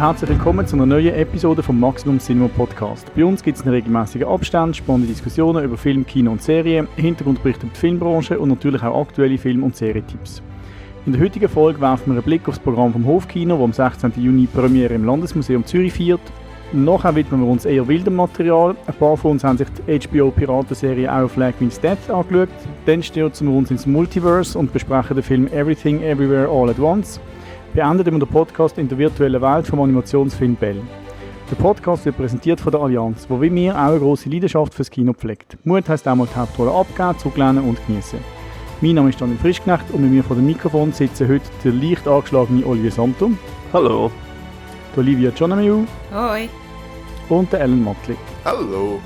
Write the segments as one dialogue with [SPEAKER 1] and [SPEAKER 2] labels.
[SPEAKER 1] Herzlich willkommen zu einer neuen Episode vom Maximum Cinema Podcast. Bei uns gibt es in regelmäßigen Abständen spannende Diskussionen über Film, Kino und Serien, Hintergrundberichte über die Filmbranche und natürlich auch aktuelle Film- und Serietipps. In der heutigen Folge werfen wir einen Blick auf das Programm vom Hofkino, das am 16. Juni Premiere im Landesmuseum Zürich feiert. Nachher widmen wir uns eher wildem Material. Ein paar von uns haben sich die HBO-Piratenserie Our Flag Means Death angeschaut. Dann stürzen wir uns ins Multiverse und besprechen den Film Everything Everywhere All at Once. Beenden wir den Podcast in der virtuellen Welt vom Animationsfilm Bell. Der Podcast wird präsentiert von der Allianz, wo wie mir auch eine grosse Leidenschaft fürs Kino pflegt. Mut heisst auch mal die Hauptrolle abgeben, zurücklehnen und genießen. Mein Name ist Daniel Frischknecht und mit mir vor dem Mikrofon sitzen heute der leicht angeschlagene Olivier Santo.
[SPEAKER 2] Hallo.
[SPEAKER 1] Die Olivia Jonamiu.
[SPEAKER 3] Hoi.
[SPEAKER 1] Und der Ellen Mottli.
[SPEAKER 2] Hallo.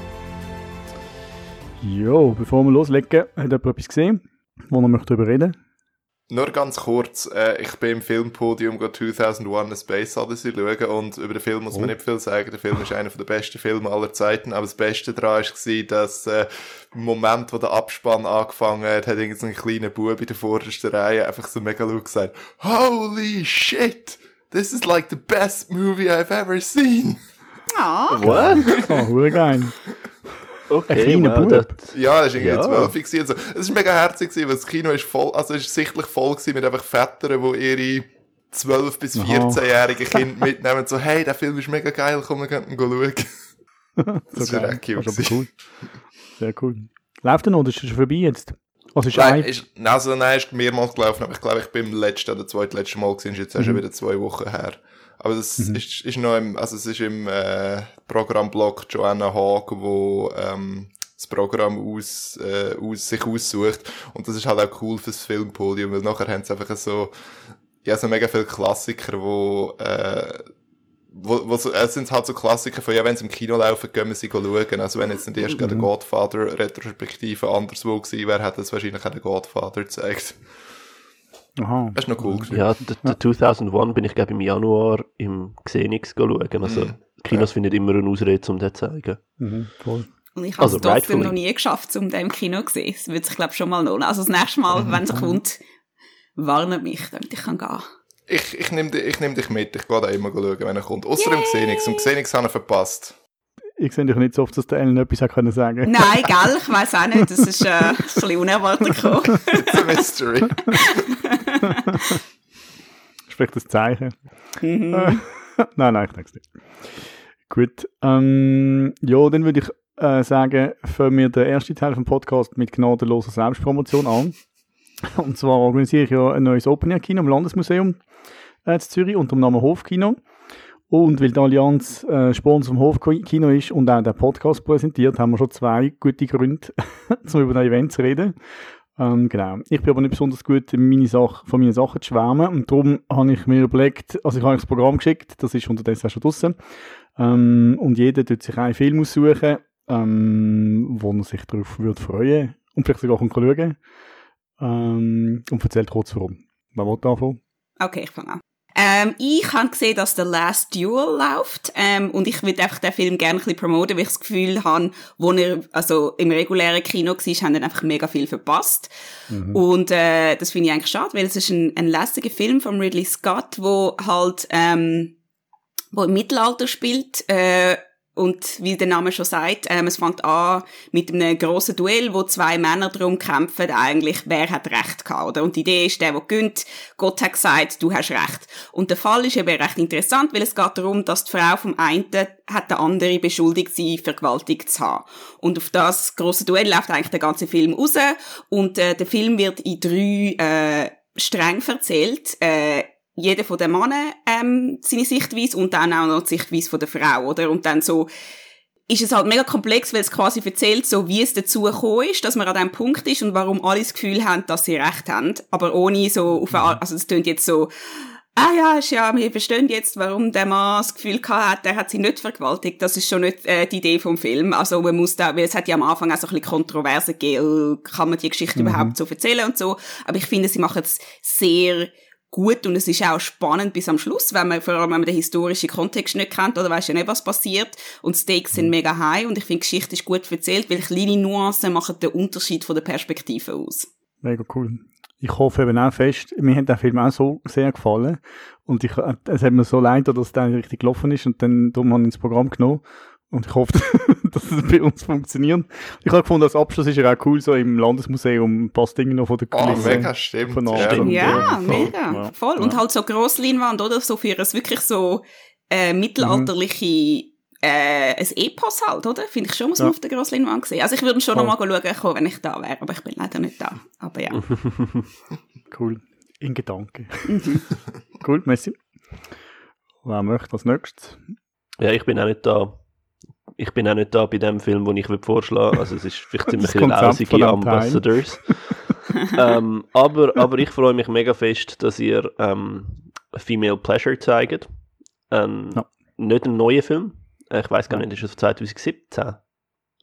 [SPEAKER 1] Jo, bevor wir loslegen, hat jemand etwas gesehen, wo noch darüber reden möchte?
[SPEAKER 2] Nur ganz kurz, äh, ich bin im Filmpodium 2001 A Space Odyssey schauen und über den Film muss man oh. nicht viel sagen. Der Film ist einer der besten Filme aller Zeiten, aber das Beste daran war, dass äh, im Moment, wo der Abspann angefangen hat, hat irgendein so kleiner Bub in der vordersten Reihe einfach so mega laut gesagt, Holy shit! This is like the best movie I've ever seen!
[SPEAKER 3] Ah.
[SPEAKER 1] What? Oh, geil.
[SPEAKER 2] Okay, wow, das... Ja, das war irgendwie ja. 12 gewesen. Es war mega herzig, weil das Kino ist voll, also es ist sichtlich voll gewesen mit einfach Vätern, die ihre 12- bis 14-jährigen Kinder mitnehmen. So, hey, der Film ist mega geil, komm, wir ihn schauen. das
[SPEAKER 1] so ist echt cute. Das cool. Sehr cool. Läuft er noch, das ist schon vorbei jetzt? Also ist nein,
[SPEAKER 2] ist, also nein, ist mehrmals gelaufen, aber ich glaube, ich bin im letzten oder zweitletzten Mal gewesen, ist jetzt mhm. schon wieder zwei Wochen her. Aber das mhm. ist, ist noch im, also es ist im äh, Programmblock Joanna Haag, wo ähm, das Programm aus, äh, aus, sich aussucht. Und das ist halt auch cool fürs Filmpodium, weil nachher haben sie einfach so, ja, so mega viele Klassiker, wo, äh, wo, wo so, es sind halt so Klassiker von, ja, wenn sie im Kino laufen, gehen wir sie schauen. Also wenn jetzt nicht erst mhm. der Godfather-Retrospektive anderswo gewesen wäre, hätte es wahrscheinlich auch den Godfather gezeigt.
[SPEAKER 1] Aha.
[SPEAKER 2] Das ist noch cool. Gewesen.
[SPEAKER 4] Ja, der, der 2001 bin ich, glaube im Januar im Xenix schauen. Also, mhm. Kinos ja. finden immer eine Ausrede, um das zu zeigen.
[SPEAKER 1] Mhm, voll.
[SPEAKER 3] Und ich habe also, es trotzdem noch nie geschafft, um den im Kino zu sehen. Das wird sich, glaube ich, schon mal lohnen. Also das nächste Mal, mhm. wenn es kommt, warnet mich, damit ich kann gehen
[SPEAKER 2] Ich, ich nehme ich nehm dich mit. Ich gehe da immer schauen, wenn er kommt. Außer im Xenix. Und Xenix habe ich verpasst.
[SPEAKER 1] Ich sehe dich nicht so oft, dass der Ellen etwas sagen können
[SPEAKER 3] Nein, gell, ich weiß auch nicht. Das ist äh, ein bisschen unerwartet gekommen.
[SPEAKER 2] It's a mystery.
[SPEAKER 1] Sprich das Zeichen. Mhm. nein, nein, ich denke es nicht. Gut. Ähm, ja, dann würde ich äh, sagen, fangen wir den ersten Teil vom Podcast mit gnadenloser Selbstpromotion an. Und zwar organisiere ich ja ein neues Open-Air-Kino im Landesmuseum äh, in Zürich unter dem Namen Hofkino. Und weil die Allianz äh, Sponsor vom Hofkino ist und auch der Podcast präsentiert, haben wir schon zwei gute Gründe, um über das Event zu reden. Ähm, genau. Ich bin aber nicht besonders gut, meine Sache, von meinen Sachen zu schwärmen und darum habe ich mir überlegt, also ich habe das Programm geschickt, das ist unterdessen auch schon draussen. Ähm, und jeder tut sich einen Film aussuchen, ähm, wo er sich darauf würde freuen und vielleicht sogar schauen ähm, und erzählt kurz warum. Wer will anfangen?
[SPEAKER 3] Okay, ich fange an. Ähm, ich habe gesehen, dass The Last Duel läuft ähm, und ich würde einfach den Film gerne ein bisschen promoten, weil ich das Gefühl habe, wo er also im regulären Kino war, haben dann einfach mega viel verpasst. Mhm. Und äh, das finde ich eigentlich schade, weil es ist ein, ein lässiger Film von Ridley Scott, wo halt ähm, wo im Mittelalter spielt äh, und wie der Name schon sagt, ähm, es fängt an mit einem grossen Duell, wo zwei Männer darum kämpfen, eigentlich, wer hat Recht gehabt, oder? Und die Idee ist, der, der gönnt, Gott hat gesagt, du hast Recht. Und der Fall ist eben recht interessant, weil es geht darum, dass die Frau vom einen hat der andere beschuldigt, sie vergewaltigt zu haben. Und auf das grosse Duell läuft eigentlich der ganze Film raus. Und äh, der Film wird in drei äh, streng erzählt. Äh, jeder von den Männern ähm, seine Sichtweise und dann auch noch die Sichtweise von der Frau, oder? Und dann so ist es halt mega komplex, weil es quasi erzählt, so wie es dazu gekommen ist, dass man an diesem Punkt ist und warum alle das Gefühl haben, dass sie recht haben, aber ohne so auf eine, also es klingt jetzt so, ah ja, ist ja, wir verstehen jetzt, warum der Mann das Gefühl gehabt hat, der hat sie nicht vergewaltigt. Das ist schon nicht äh, die Idee vom Film. Also man muss da, weil es hat ja am Anfang auch so ein bisschen Kontroverse gegeben, kann man die Geschichte mhm. überhaupt so erzählen und so. Aber ich finde, sie machen es sehr gut und es ist auch spannend bis am Schluss, wenn man, vor allem wenn man den historischen Kontext nicht kennt oder weiß ja nicht, was passiert und Stakes sind mega high und ich finde, Geschichte ist gut erzählt, weil kleine Nuancen machen den Unterschied von der Perspektive aus.
[SPEAKER 1] Mega cool. ich hoffe eben auch fest, mir hat der Film auch so sehr gefallen und ich, es hat mir so leid, dass der richtig gelaufen ist und dann darum habe ins Programm genommen und ich hoffe, dass es bei uns funktioniert. Ich habe gefunden, als Abschluss ist er auch cool, so im Landesmuseum ein paar Dinge noch von der
[SPEAKER 2] Kulisse. Oh, mega, stimmt.
[SPEAKER 3] Von ja,
[SPEAKER 2] stimmt.
[SPEAKER 3] ja, mega, ja. voll. Und halt so Grossleinwand, oder? So für ein wirklich so äh, mittelalterliche mhm äh, ein Epos halt, oder? Finde ich schon, muss man ja. auf der Grossleinwand sehen. Also ich würde schon oh. noch mal schauen, wenn ich da wäre, aber ich bin leider nicht da. Aber ja.
[SPEAKER 1] cool. In Gedanken. Mhm. cool, merci. Wer möchte als nächstes?
[SPEAKER 4] Ja, ich bin auch nicht da. Ich bin auch nicht da bei dem Film, den ich vorschlagen würde. Also es ist vielleicht ziemlich lausige Ambassadors. ähm, aber, aber ich freue mich mega fest, dass ihr ähm, Female Pleasure zeigt. Ähm, ja. Nicht einen neuen Film, äh, ich weiß gar nicht, ist es 2017?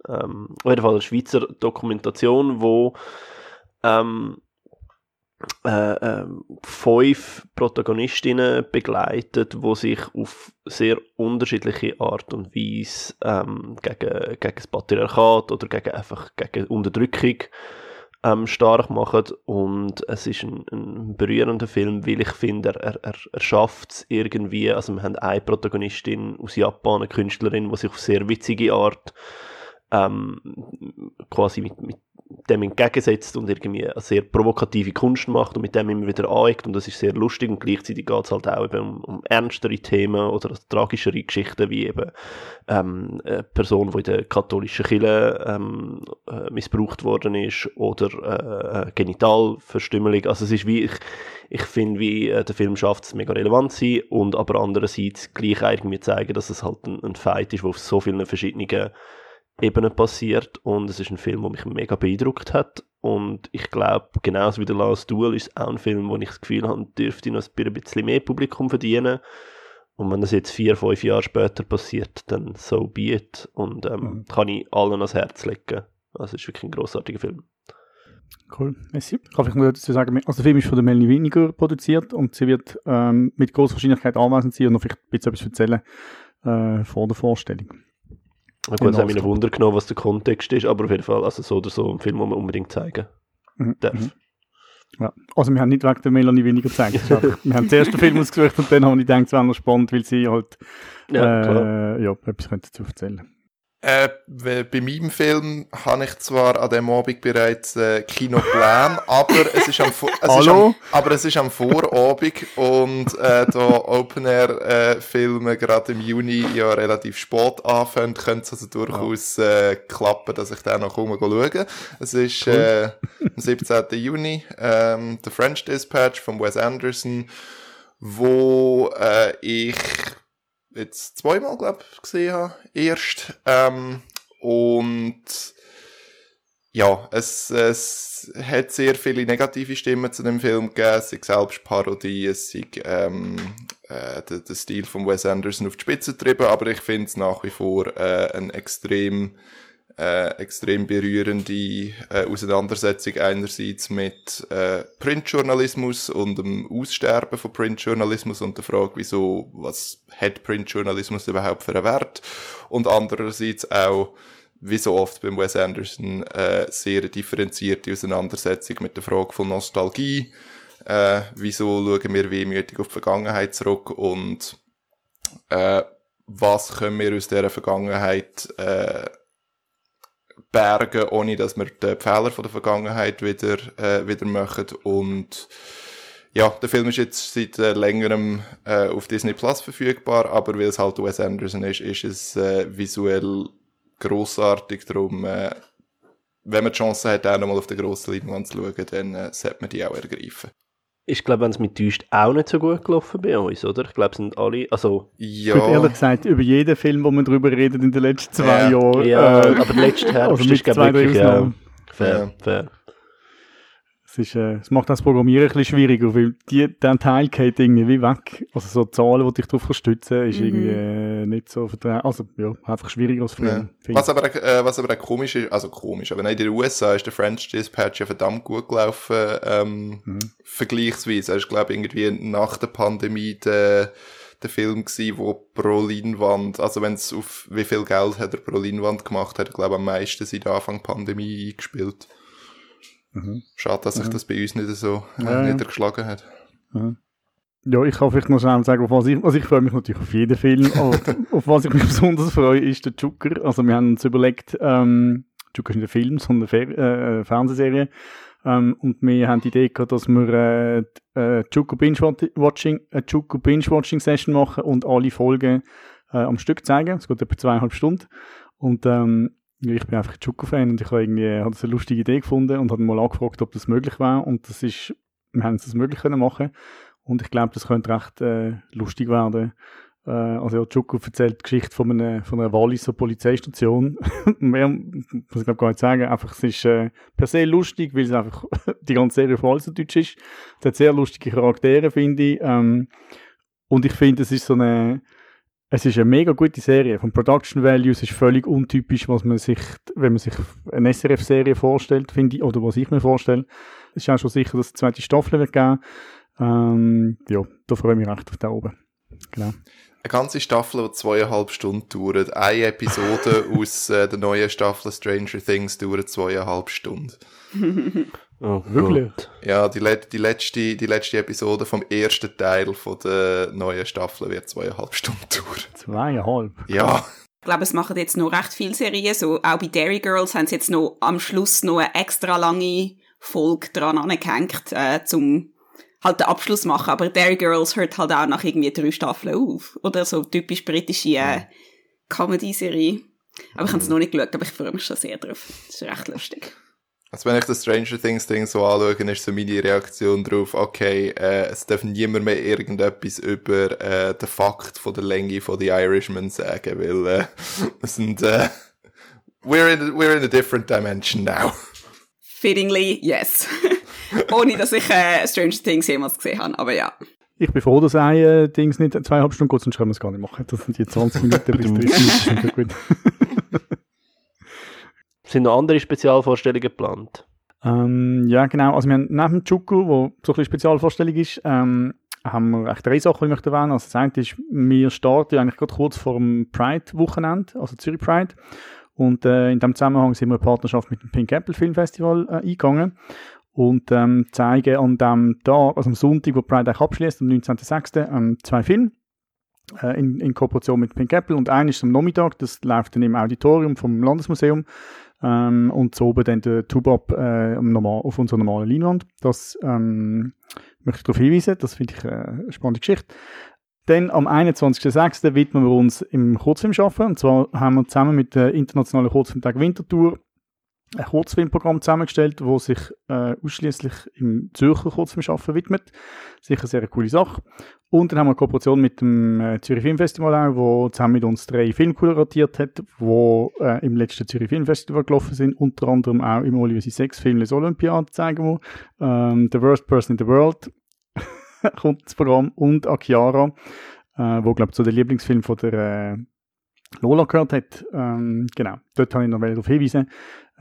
[SPEAKER 4] Ähm, auf jeden Fall eine Schweizer Dokumentation, wo ähm, äh, äh, fünf Protagonistinnen begleitet, wo sich auf sehr unterschiedliche Art und Weise ähm, gegen, gegen das Patriarchat oder gegen einfach gegen Unterdrückung ähm, stark machen. Und es ist ein, ein berührender Film, weil ich finde, er, er, er schafft es irgendwie, also wir haben eine Protagonistin aus Japan, eine Künstlerin, die sich auf sehr witzige Art ähm, quasi mit, mit dem entgegensetzt und irgendwie eine sehr provokative Kunst macht und mit dem immer wieder aneckt und das ist sehr lustig und gleichzeitig geht es halt auch eben um, um ernstere Themen oder tragischere Geschichten wie eben ähm, eine Person, die in der katholischen Kirche ähm, äh, missbraucht worden ist oder äh, Genitalverstümmelung. Also es ist wie, ich, ich finde, wie äh, der Film schafft es mega relevant zu sein und aber andererseits gleich irgendwie zeigen, dass es halt ein, ein Fight ist, der auf so vielen verschiedenen Ebenen passiert und es ist ein Film, der mich mega beeindruckt hat und ich glaube, genauso wie der Last Duel ist es auch ein Film, wo ich das Gefühl habe, dürfte noch ein bisschen mehr Publikum verdienen und wenn das jetzt vier, fünf Jahre später passiert, dann so be it und ähm, mhm. kann ich allen ans Herz legen. Also es ist wirklich ein großartiger Film.
[SPEAKER 1] Cool, merci. Kann ich nur dazu sagen, also der Film ist von der Melanie Winiger produziert und sie wird ähm, mit großer Wahrscheinlichkeit anwesend sein und noch vielleicht ein bisschen etwas erzählen äh, vor der Vorstellung.
[SPEAKER 4] Na gut, es hat mich ein Wunder genommen, was der Kontext ist, aber auf jeden Fall, also so oder so, ein Film, den man unbedingt zeigen mhm. darf. Mhm.
[SPEAKER 1] Ja. Also wir haben nicht wegen der Melanie weniger gezeigt. wir haben den ersten Film ausgesucht und dann haben wir gedacht, es wäre noch spannend, weil sie halt ja, äh, ja, etwas dazu erzählen
[SPEAKER 2] äh, bei meinem Film habe ich zwar an dem Abend bereits äh, Kinoplan, aber es ist am, es Ist am, aber es ist am Vorabend und äh, da Open Air äh, Filme gerade im Juni ja relativ spät anfangen, könnte es also durchaus äh, klappen, dass ich dann noch komme schauen. Es ist äh, am 17. Juni ähm, The French Dispatch von Wes Anderson, wo äh, ich jetzt zweimal, glaube ich, gesehen habe. Erst. Ähm, und ja, es, es hat sehr viele negative Stimmen zu dem Film gegeben. Es ist selbst Parodie, es ist ähm, äh, der, der Stil von Wes Anderson auf die Spitze getrieben, aber ich finde es nach wie vor äh, ein extrem äh, extrem berührende äh, Auseinandersetzung einerseits mit äh, Printjournalismus und dem Aussterben von Printjournalismus und der Frage, wieso, was hat Printjournalismus überhaupt für einen Wert? Und andererseits auch, wie so oft beim Wes Anderson, äh, sehr differenzierte Auseinandersetzung mit der Frage von Nostalgie, äh, wieso schauen wir wehmütig auf die Vergangenheit zurück und äh, was können wir aus dieser Vergangenheit äh, bergen, ohne dass wir die Fehler von der Vergangenheit wieder, äh, wieder machen. Und ja, der Film ist jetzt seit äh, längerem äh, auf Disney Plus verfügbar, aber weil es halt Wes Anderson ist, ist es äh, visuell grossartig. Darum, äh, wenn man die Chance hat, auch nochmal auf der grossen Leinwand zu schauen, dann äh, sollte man die auch ergreifen.
[SPEAKER 4] Ich glaube, wenn es mit täuscht, auch nicht so gut gelaufen bei uns, oder? Ich glaube, es sind alle, also...
[SPEAKER 1] Ja. Ich ehrlich gesagt, über jeden Film, wo man drüber redet in den letzten zwei
[SPEAKER 4] ja.
[SPEAKER 1] Jahren...
[SPEAKER 4] Ja, äh, aber letztes Herbst also ist, glaube ich, wirklich, ja, fair, ja. fair.
[SPEAKER 1] Es, ist, äh, es macht das Programmieren ein bisschen schwieriger, weil die, der Teil geht irgendwie weg. Also so Zahlen, die dich darauf stützen, ist mhm. irgendwie äh, nicht so vertraut. Also ja, einfach schwieriger als früher.
[SPEAKER 2] Ja. Was, aber, äh, was aber auch komisch ist, also komisch, aber in den USA ist der French Dispatch ja verdammt gut gelaufen, ähm, mhm. vergleichsweise. Er ist, glaube ich, irgendwie nach der Pandemie der der Film gsi, wo pro Leinwand, also wenn es auf wie viel Geld hat er pro Leinwand gemacht, hat er glaube am meisten seit Anfang Pandemie eingespielt. Mhm. Schade, dass sich mhm. das bei uns nicht so äh, ja, niedergeschlagen hat.
[SPEAKER 1] Ja. Ja, ich kann vielleicht noch schnell sagen, auf was ich, also ich freue mich natürlich auf jeden Film, aber auf was ich mich besonders freue, ist der Joker. Also wir haben uns überlegt, ähm, Joker ist nicht ein Film, sondern eine äh, Fernsehserie. Ähm, und wir haben die Idee gehabt, dass wir äh, äh, Joker Binge-Watching, eine Joker Binge-Watching-Session machen und alle Folgen äh, am Stück zeigen. Es geht etwa zweieinhalb Stunden. Und ähm, ich bin einfach Joker-Fan und ich habe irgendwie habe das eine lustige Idee gefunden und habe mal angefragt, ob das möglich war. Und das ist, wir haben es das möglich können machen. Und ich glaube, das könnte recht äh, lustig werden. Äh, also ja, Chuku erzählt die Geschichte von einer, von einer Walliser Polizeistation. Mehr muss ich glaube gar nicht sagen. Einfach, es ist äh, per se lustig, weil es einfach die ganze Serie auf Walliserdeutsch ist. Es hat sehr lustige Charaktere, finde ich. Ähm, und ich finde, es ist so eine es ist eine mega gute Serie. Vom Production Values ist völlig untypisch, was man sich, wenn man sich eine SRF-Serie vorstellt, finde ich, oder was ich mir vorstelle. Es ist auch schon sicher, dass es eine zweite Staffel wird geben. Ähm, ja, da freue ich mich recht auf da oben. Genau.
[SPEAKER 2] Eine ganze Staffel, die zweieinhalb Stunden dauert. Eine Episode aus äh, der neuen Staffel Stranger Things dauert zweieinhalb Stunden.
[SPEAKER 1] oh, Wirklich?
[SPEAKER 2] Ja, die, die, letzte, die letzte Episode vom ersten Teil von der neuen Staffel wird zweieinhalb Stunden dauern.
[SPEAKER 1] Zweieinhalb?
[SPEAKER 2] Ja.
[SPEAKER 3] Ich glaube, es machen jetzt noch recht viele Serien. So, auch bei Dairy Girls haben sie jetzt noch am Schluss noch eine extra lange Folge dran angehängt, äh, zum halt den Abschluss machen. Aber Dairy Girls hört halt auch nach irgendwie drei Staffeln auf. Oder so typisch britische äh, Comedy-Serie. Aber ich habe es noch nicht geschaut, aber ich freue mich schon sehr drauf. Das ist recht lustig.
[SPEAKER 2] Also wenn ich das Stranger Things Ding so anschaue, ist so meine Reaktion drauf, okay, äh, es darf niemand mehr irgendetwas über äh, den Fakt von der Länge von The Irishman sagen, weil äh, wir sind, äh, we're, in, we're in a different dimension now.
[SPEAKER 3] Fittingly, yes. Ohne, dass ich äh, Stranger Things jemals gesehen habe, aber ja.
[SPEAKER 1] Ich bin froh, dass ein äh, Dings nicht zweieinhalb Stunden geht, sonst können wir es gar nicht machen. Das sind die 20 Minuten bis 30 Minuten gut.
[SPEAKER 4] sind noch andere Spezialvorstellungen geplant?
[SPEAKER 1] Ähm, ja, genau. Also wir haben neben dem Chuku, wo so eine Spezialvorstellung ist, ähm, haben wir echt drei Sachen, die ich möchte erwähnen. Also das eine ist, wir starten eigentlich gerade kurz vor dem Pride-Wochenende, also Zürich Pride. Und äh, in dem Zusammenhang sind wir eine Partnerschaft mit dem Pink Apple Film Festival äh, eingegangen und ähm, zeigen an dem Tag, also am Sonntag, wo Pride eigentlich abschließt, am 19.06., ähm, zwei Filme äh, in, in Kooperation mit Pink Apple und einer ist am Nachmittag, das läuft dann im Auditorium vom Landesmuseum ähm, und so oben dann der Tubab äh, auf unserer normalen Leinwand. Das ähm, möchte ich darauf hinweisen, das finde ich äh, eine spannende Geschichte. Dann am 21.06. widmen wir uns im Kurzfilm schaffen. Und zwar haben wir zusammen mit der Internationalen Kurzfilmtag Wintertour ein Kurzfilmprogramm zusammengestellt, wo sich äh, ausschließlich im Zürcher Kurzfilmschaffen widmet. Sicher eine sehr coole Sache. Und dann haben wir eine Kooperation mit dem äh, Zürich Filmfestival auch, wo zusammen mit uns drei Filme kuratiert hat, wo äh, im letzten Zürich Filmfestival gelaufen sind, unter anderem auch im Olivier sechs Film Les Olympiades zeigen wir. Ähm, The Worst Person in the World kommt das Programm und Akiara, äh, wo glaube ich zu den Lieblingsfilm von der äh, Lola gehört hat. Ähm, genau, dort habe ich noch darauf hinweisen.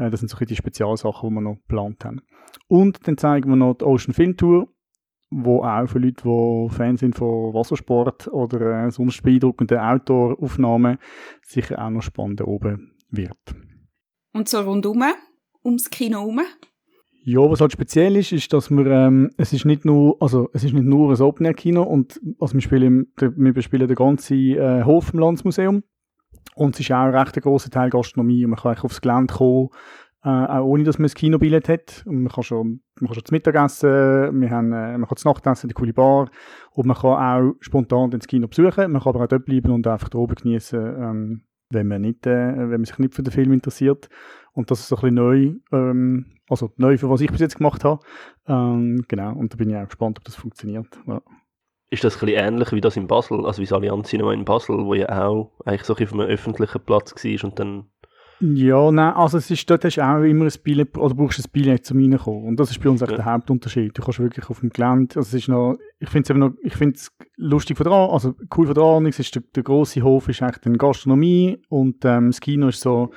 [SPEAKER 1] Äh, das sind so die Spezialsachen, die wir noch geplant haben. Und dann zeigen wir noch die Ocean Film Tour, wo auch für Leute, die Fans sind von Wassersport oder äh, sonst beeindruckenden Outdoor-Aufnahmen, sicher auch noch spannend oben wird.
[SPEAKER 3] Und so rundum, ums Kino herum?
[SPEAKER 1] Ja, was halt speziell ist, ist, dass wir, ähm, es ist nicht nur, also es ist nicht nur ein Open-Air-Kino und also wir spielen, wir bespielen den ganzen äh, Hof im Landesmuseum und es ist auch ein recht grosser Teil Gastronomie und man kann aufs Gelände kommen, äh, auch ohne, dass man ein Kinobillett hat. Und man kann schon, man kann schon zum Mittagessen, wir haben, äh, man kann zum Nachtessen, die coole Bar und man kann auch spontan ins Kino besuchen. Man kann aber auch dort bleiben und einfach oben genießen, ähm, wenn man nicht, äh, wenn man sich nicht für den Film interessiert. Und das ist so ein bisschen neu, ähm, also neu für was ich bis jetzt gemacht habe. Ähm, genau, und da bin ich auch gespannt, ob das funktioniert. Ja.
[SPEAKER 4] Ist das ein bisschen ähnlich wie das in Basel, also wie das Allianz Cinema in Basel, wo ja auch eigentlich so auf einem öffentlichen Platz war und dann
[SPEAKER 1] ja, nein, also es ist, dort hast du auch immer ein Billett, oder brauchst ein Billett zum reinkommen. Und das ist bei uns echt ja. der Hauptunterschied. Du kannst wirklich auf dem Gelände, also es ist noch, ich finde es eben noch, ich finde es lustig von der, also cool von der Ahnung, es ist der, der grosse Hof ist echt eine Gastronomie und ähm, das Kino ist so,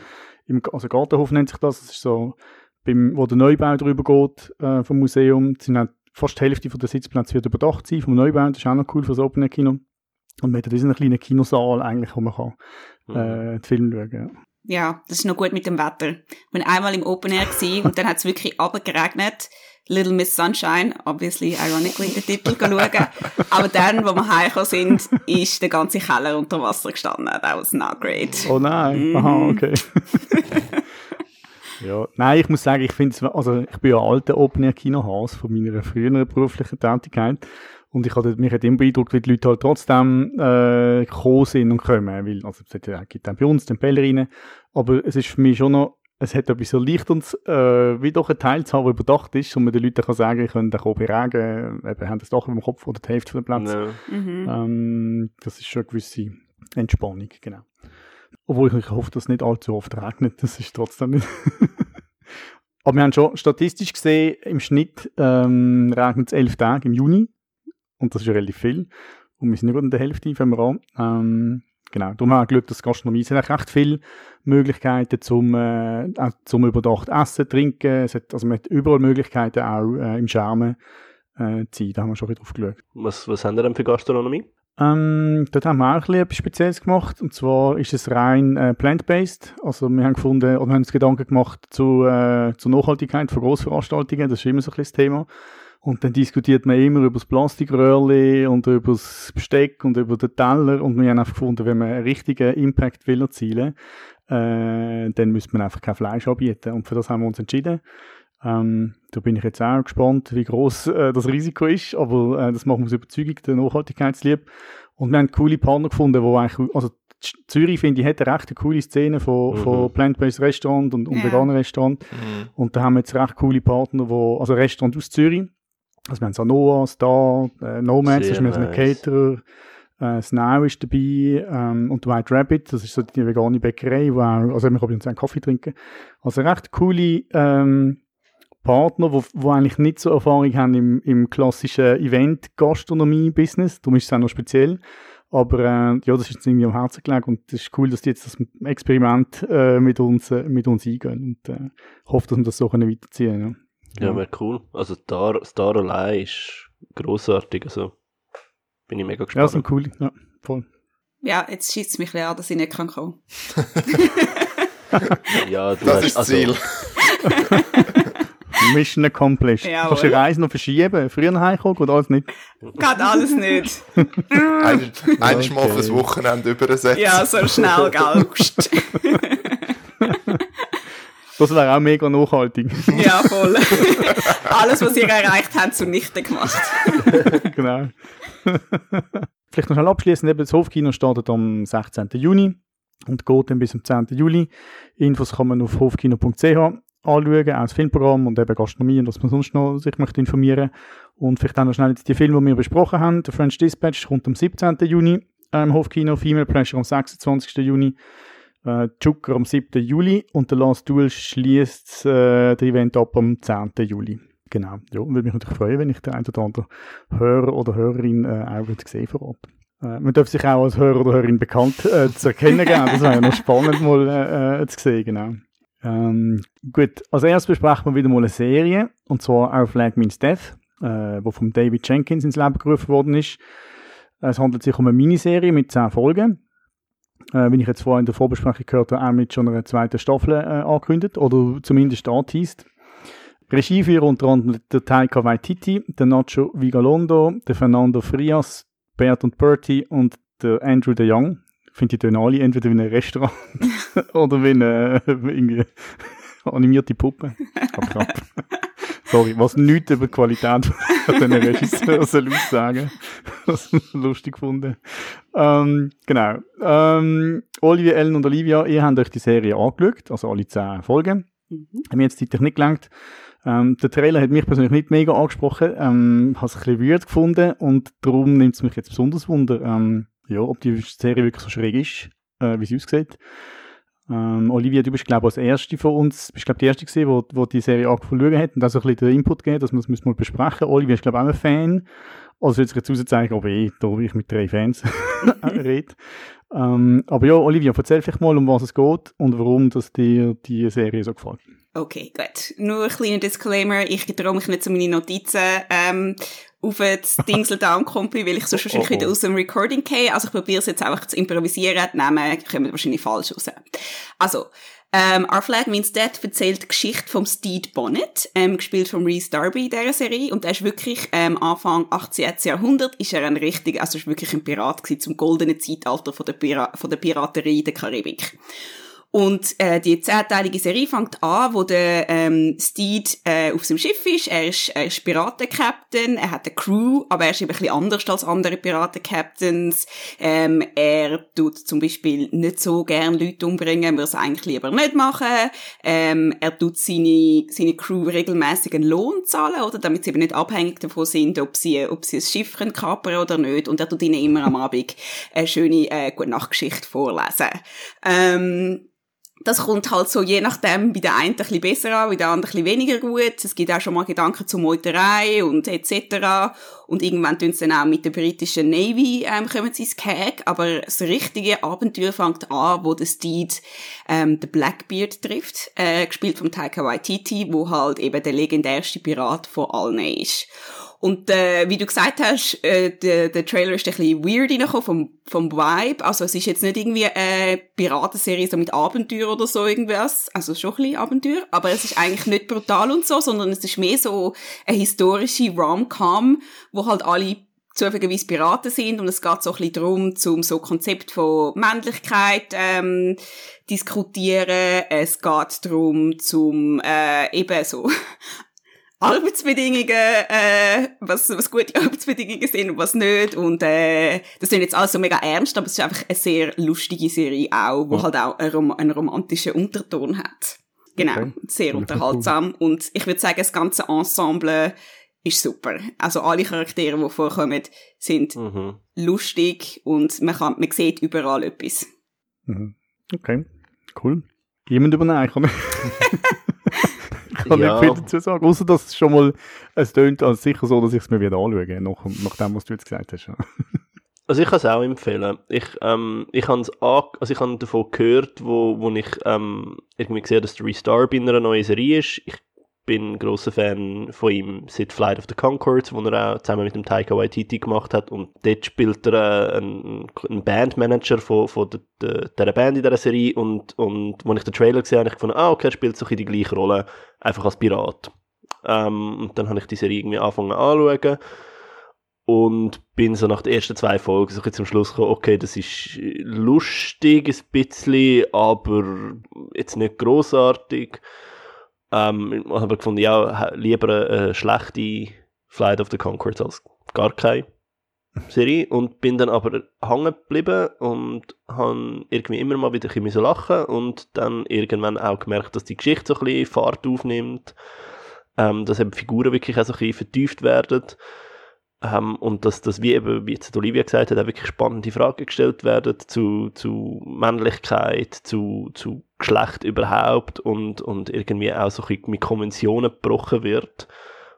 [SPEAKER 1] im, also Gartenhof nennt sich das, es ist so, beim, wo der Neubau drüber geht, äh, vom Museum, sind halt fast die Hälfte von der Sitzplätze wird überdacht sein vom Neubau, das ist auch noch cool für das Open Kino. Und man hat diesen kleinen Kinosaal eigentlich, wo man kann, mhm. äh, den Film schauen kann.
[SPEAKER 3] Ja, das ist noch gut mit dem Wetter. Ich bin einmal im Open Air gewesen, und dann hat es wirklich abgeregnet. Little Miss Sunshine, obviously, ironically, den Titel schauen. Aber dann, wo wir heimgekommen sind, ist der ganze Keller unter Wasser gestanden. That was not great.
[SPEAKER 1] Oh nein, mhm. aha, okay. ja, nein, ich muss sagen, ich finde also ich bin ja alter Open-Air-Kinohas von meiner früheren beruflichen Tätigkeit. Und ich hatte, mich hat immer beeindruckt, wie die Leute halt trotzdem äh, gekommen sind und kommen. Weil, also es gibt dann bei uns den Bellerinnen. Aber es ist für mich schon noch es hat etwas so leicht und äh, wie doch ein Teil zu haben, der überdacht ist und man den Leuten kann sagen, ich könnte auch beregen, eben, haben das doch im Kopf oder die Hälfte von dem Platz. No. Mhm. Ähm, das ist schon eine gewisse Entspannung, genau. Obwohl ich hoffe, dass es nicht allzu oft regnet, das ist trotzdem nicht. Aber wir haben schon statistisch gesehen, im Schnitt ähm, regnet es elf Tage im Juni und das ist ja relativ viel. Und wir sind nicht gut in der Hälfte, fangen wir an. Ähm, genau. Darum haben wir geschaut, dass Gastronomie sind recht viele Möglichkeiten zum, äh, zum überdacht essen, trinken. Es hat, also man hat überall Möglichkeiten auch äh, im Schermen äh, zu sein. Da haben wir schon ein drauf geschaut.
[SPEAKER 4] Was, was haben wir denn für Gastronomie?
[SPEAKER 1] Ähm, dort haben wir auch etwas Spezielles gemacht. Und zwar ist es rein äh, plant-based. Also wir haben gefunden, oder wir haben uns Gedanken gemacht zu, äh, zur Nachhaltigkeit von Grossveranstaltungen. Das ist immer so ein bisschen das Thema. Und dann diskutiert man immer über das Plastikröhrli und über das Besteck und über den Teller. Und wir haben einfach gefunden, wenn man einen richtigen Impact will erzielen, äh, dann müsste man einfach kein Fleisch anbieten. Und für das haben wir uns entschieden. Ähm, da bin ich jetzt auch gespannt, wie groß äh, das Risiko ist, aber äh, das machen wir aus Überzeugung der Nachhaltigkeitsliebe. Und wir haben coole Partner gefunden, wo eigentlich, also Zürich, finde ich, hat eine recht coole Szene von, mhm. von Plant-Based Restaurant und, und ja. veganen Restaurant. Mhm. Und da haben wir jetzt recht coole Partner, wo, also Restaurant aus Zürich, also wir haben Sanoa, Star, äh, Nomads, das ist nice. ein Caterer, äh, Snow ist dabei ähm, und White Rabbit, das ist so die vegane Bäckerei, wo auch, also wir können uns einen Kaffee trinken. Also recht coole ähm, Partner, wo, wo eigentlich nicht so Erfahrung haben im, im klassischen Event-Gastronomie-Business, darum ist es auch noch speziell. Aber äh, ja, das ist jetzt irgendwie am Herzen gelegen und es ist cool, dass die jetzt das Experiment äh, mit, uns, äh, mit uns eingehen und äh, hoffe, dass wir das so können weiterziehen können. Ja.
[SPEAKER 4] Ja, wäre cool. Also Star, Star allein ist grossartig. Also bin ich mega gespannt.
[SPEAKER 1] Ja, so cool. Ja, voll.
[SPEAKER 3] Ja, jetzt schießt es mich an, dass ich nicht kann kommen.
[SPEAKER 4] ja,
[SPEAKER 2] du das hast, ist das Ziel.
[SPEAKER 1] Mission accomplished. Jawohl. Kannst du die Reise noch verschieben? Früher heimkommen oder alles nicht?
[SPEAKER 3] Geht alles nicht.
[SPEAKER 2] Einmal okay. mal fürs Wochenende übersetzen.
[SPEAKER 3] Ja, so schnell, gell.
[SPEAKER 1] Das wäre auch mega nachhaltig.
[SPEAKER 3] Ja, voll. Alles, was ihr erreicht habt, zunichte gemacht.
[SPEAKER 1] genau. Vielleicht noch schnell abschließend, das Hofkino startet am 16. Juni und geht dann bis zum 10. Juli. Infos kann man auf hofkino.ch anschauen, auch das Filmprogramm und eben Gastronomie und was man sonst noch sich möchte informieren. Und vielleicht auch noch schnell die Filme, die wir besprochen haben. Der French Dispatch kommt am 17. Juni im Hofkino, Female Pleasure am 26. Juni äh, Joker am 7. Juli und der Last Duel schließt äh, das Event ab am 10. Juli. Genau. Ja, würde mich natürlich freuen, wenn ich den einen oder anderen Hörer oder Hörerin äh, auch würde sehen vor Ort. Äh, man darf sich auch als Hörer oder Hörerin bekannt äh, zu erkennen geben. Das wäre ja noch spannend mal äh, äh, zu sehen, genau. Ähm, gut, als erstes besprechen wir wieder mal eine Serie, und zwar Our Flag Means Death, äh, wo von David Jenkins ins Leben gerufen worden ist. Es handelt sich um eine Miniserie mit 10 Folgen äh, wie ich jetzt vorhin in der Vorbesprechung gehört habe, auch mit schon einer zweiten Staffel äh, angekündigt oder zumindest anteased. Regie für unter anderem der Taika Waititi, der Nacho Vigalondo, der Fernando Frias, Bert und Bertie und der Andrew de Jong. Finde, die tun alle entweder wie ein Restaurant oder wie eine, irgendwie animierte Puppe. Aber Sorry, was nichts über die Qualität von den Regisseuren soll ich sagen. Das ist lustig gefunden. Ähm, genau. Ähm, Olivia, Ellen und Olivia, ihr habt euch die Serie angeschaut, also alle zehn Folgen. Mhm. Haben jetzt zeitlich nicht gelangt. Ähm, der Trailer hat mich persönlich nicht mega angesprochen, ähm, habe es ein bisschen weird gefunden und darum nimmt es mich jetzt besonders wunder, ähm, ja, ob die Serie wirklich so schräg ist, äh, wie sie aussieht. Ähm, Olivia, du bist, glaube ich, als Erste von uns, bist, glaube die Erste gewesen, wo, wo die Serie angefangen hat und so ein bisschen den Input gegeben, dass wir das mal besprechen Olivia ist, glaube ich, auch ein Fan. Also jetzt jetzt rauszeigen, ob ich da ich mit drei Fans rede. Ähm, aber ja, Olivia, erzähl vielleicht mal, um was es geht und warum dass dir die Serie so gefällt.
[SPEAKER 3] Okay, gut. Nur ein kleiner Disclaimer. Ich traue mich nicht zu meinen Notizen. Ähm, auf das Dingsel Down Company, weil ich sonst wahrscheinlich oh, oh. wieder aus dem Recording gehe. Also ich probiere es jetzt einfach zu improvisieren. Die Namen kommen wahrscheinlich falsch raus. Also, ähm, Our Flag Means Death erzählt die Geschichte vom Steed Bonnet, ähm, gespielt von Reese Darby in dieser Serie. Und er ist wirklich, ähm, Anfang 18. Jahrhundert, ist er ein richtig, also ist wirklich ein Pirat gewesen, zum goldenen Zeitalter von der, Pira von der Piraterie in der Karibik. Und äh, die zehnteilige Serie fängt an, wo der ähm, Steed äh, auf seinem Schiff ist. Er ist, er ist Piratenkapitän, er hat eine Crew, aber er ist ein bisschen anders als andere Piratenkapitans. Ähm, er tut zum Beispiel nicht so gern Leute umbringen, würde es eigentlich lieber nicht machen. Ähm, er tut seine, seine Crew regelmäßig einen Lohn zahlen, oder? Damit sie eben nicht abhängig davon sind, ob sie, ob sie ein Schiff kapern oder nicht. Und er tut ihnen immer am Abend eine schöne äh, gute Nachtgeschichte vorlesen. Ähm, das kommt halt so je nachdem bei der einen ein bisschen besser an, bei der anderen ein bisschen weniger gut. Es gibt auch schon mal Gedanken zur Meuterei und etc. Und irgendwann tun sie dann auch mit der britischen Navy ähm, kommen sie ins Gehege. Aber das richtige Abenteuer fängt an, wo der Steed ähm, den Blackbeard trifft, äh, gespielt vom Taika Waititi, wo halt eben der legendärste Pirat von allen ist. Und äh, wie du gesagt hast, äh, der, der Trailer ist ein bisschen weird reingekommen vom, vom Vibe. Also es ist jetzt nicht irgendwie eine Piratenserie so mit Abenteuer oder so irgendwas. Also schon ein bisschen Abenteuer. Aber es ist eigentlich nicht brutal und so, sondern es ist mehr so eine historische Rom-Com, wo halt alle zufälligerweise Piraten sind und es geht so ein bisschen darum, zum so Konzept von Männlichkeit ähm, diskutieren. Es geht darum, zum äh, eben so Arbeitsbedingungen, äh, was, was gute Arbeitsbedingungen sind und was nicht. Und äh, das sind jetzt alles so mega ernst, aber es ist einfach eine sehr lustige Serie auch, wo ja. halt auch einen, einen romantischen Unterton hat. Genau, okay. sehr unterhaltsam. Cool. Und ich würde sagen, das ganze Ensemble ist super. Also alle Charaktere, die vorkommen, sind mhm. lustig und man, kann, man sieht überall etwas.
[SPEAKER 1] Mhm. Okay, cool. Jemand übernehmen? Ich kann ja. nicht viel dazu sagen, außer dass es schon mal, es tönt als sicher so, dass ich es mir wieder anschaue, nach, nach dem, was du jetzt gesagt hast.
[SPEAKER 4] Also ich kann es auch empfehlen. Ich, ähm, ich habe also ich davon gehört, wo, wo ich ähm, irgendwie gesehen dass der Restart in einer neuen Serie ist. Ich bin großer Fan von ihm seit Flight of the Concords, wo er auch zusammen mit dem Taika Waititi gemacht hat. Und dort spielt er äh, einen, Bandmanager von, von der, der, dieser Band in dieser Serie. Und, und als ich den Trailer gesehen habe, habe ich gefunden, ah, okay, er spielt so in die gleiche Rolle, einfach als Pirat. Ähm, und dann habe ich die Serie irgendwie angefangen anzuschauen. Und bin so nach den ersten zwei Folgen so zum Schluss gekommen, okay, das ist lustig ein bisschen, aber jetzt nicht großartig. Ähm, ich habe gefunden, ja, lieber eine schlechte Flight of the Concords als gar keine Serie. Und bin dann aber hängen geblieben und habe irgendwie immer mal wieder ein bisschen lachen und dann irgendwann auch gemerkt, dass die Geschichte so ein bisschen Fahrt aufnimmt, ähm, dass eben Figuren wirklich auch so ein bisschen vertieft werden. Ähm, und dass das, wie eben, wie jetzt Olivia gesagt hat, auch wirklich spannende Fragen gestellt werden zu, zu Männlichkeit, zu, zu Geschlecht überhaupt und, und irgendwie auch so mit Konventionen gebrochen wird,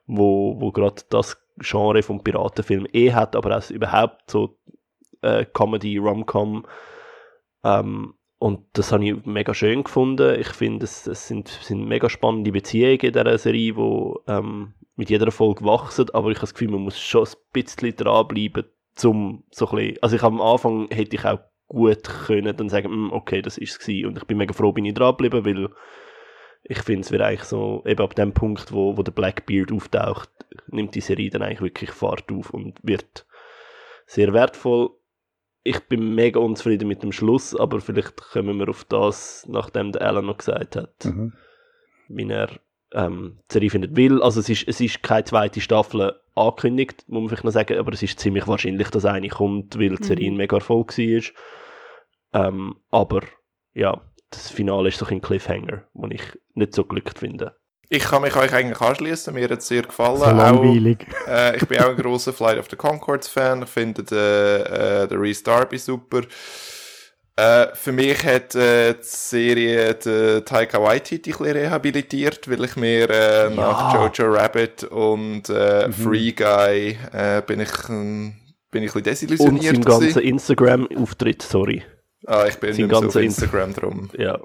[SPEAKER 4] wo, wo gerade das Genre vom Piratenfilm eh hat, aber auch überhaupt so äh, Comedy, Rom-Com. Ähm, und das habe ich mega schön gefunden. Ich finde, es, es sind, sind mega spannende Beziehungen in dieser Serie, die ähm, mit jeder Folge wachsen, aber ich habe das Gefühl, man muss schon ein bisschen dranbleiben, zum so ein bisschen, also ich am Anfang hätte ich auch gut können dann sagen, hm, okay, das ist es und ich bin mega froh, bin ich dranbleiben, weil ich finde, es wird eigentlich so, eben ab dem Punkt, wo, wo der Blackbeard auftaucht, nimmt die Serie dann eigentlich wirklich Fahrt auf und wird sehr wertvoll. Ich bin mega unzufrieden mit dem Schluss, aber vielleicht kommen wir auf das, nachdem der Alan noch gesagt hat, mhm. wie er ähm, die Serie findet. Weil, also es ist, es ist keine zweite Staffel angekündigt, muss man vielleicht noch sagen, aber es ist ziemlich wahrscheinlich, dass eine kommt, weil die Serie mhm. ein mega Erfolg war. Ähm, aber ja, das Finale ist so ein Cliffhanger, den ich nicht so glücklich finde.
[SPEAKER 2] Ich kann mich euch eigentlich anschließen. Mir hat es sehr gefallen. So
[SPEAKER 1] langweilig.
[SPEAKER 2] Auch, äh, ich bin auch ein großer Flight of the Concords Fan. Ich finde den, äh, den Reese Darby super. Äh, für mich hat äh, die Serie den Taika Waititi ein bisschen rehabilitiert, weil ich mir äh, ja. nach Jojo Rabbit und äh, mhm. Free Guy äh, bin ich ähm, bin ich ein bisschen desillusioniert.
[SPEAKER 4] Und sein ganzer Instagram-Auftritt, sorry.
[SPEAKER 2] Ah, ich bin nicht so auf Instagram drum.
[SPEAKER 4] Ja,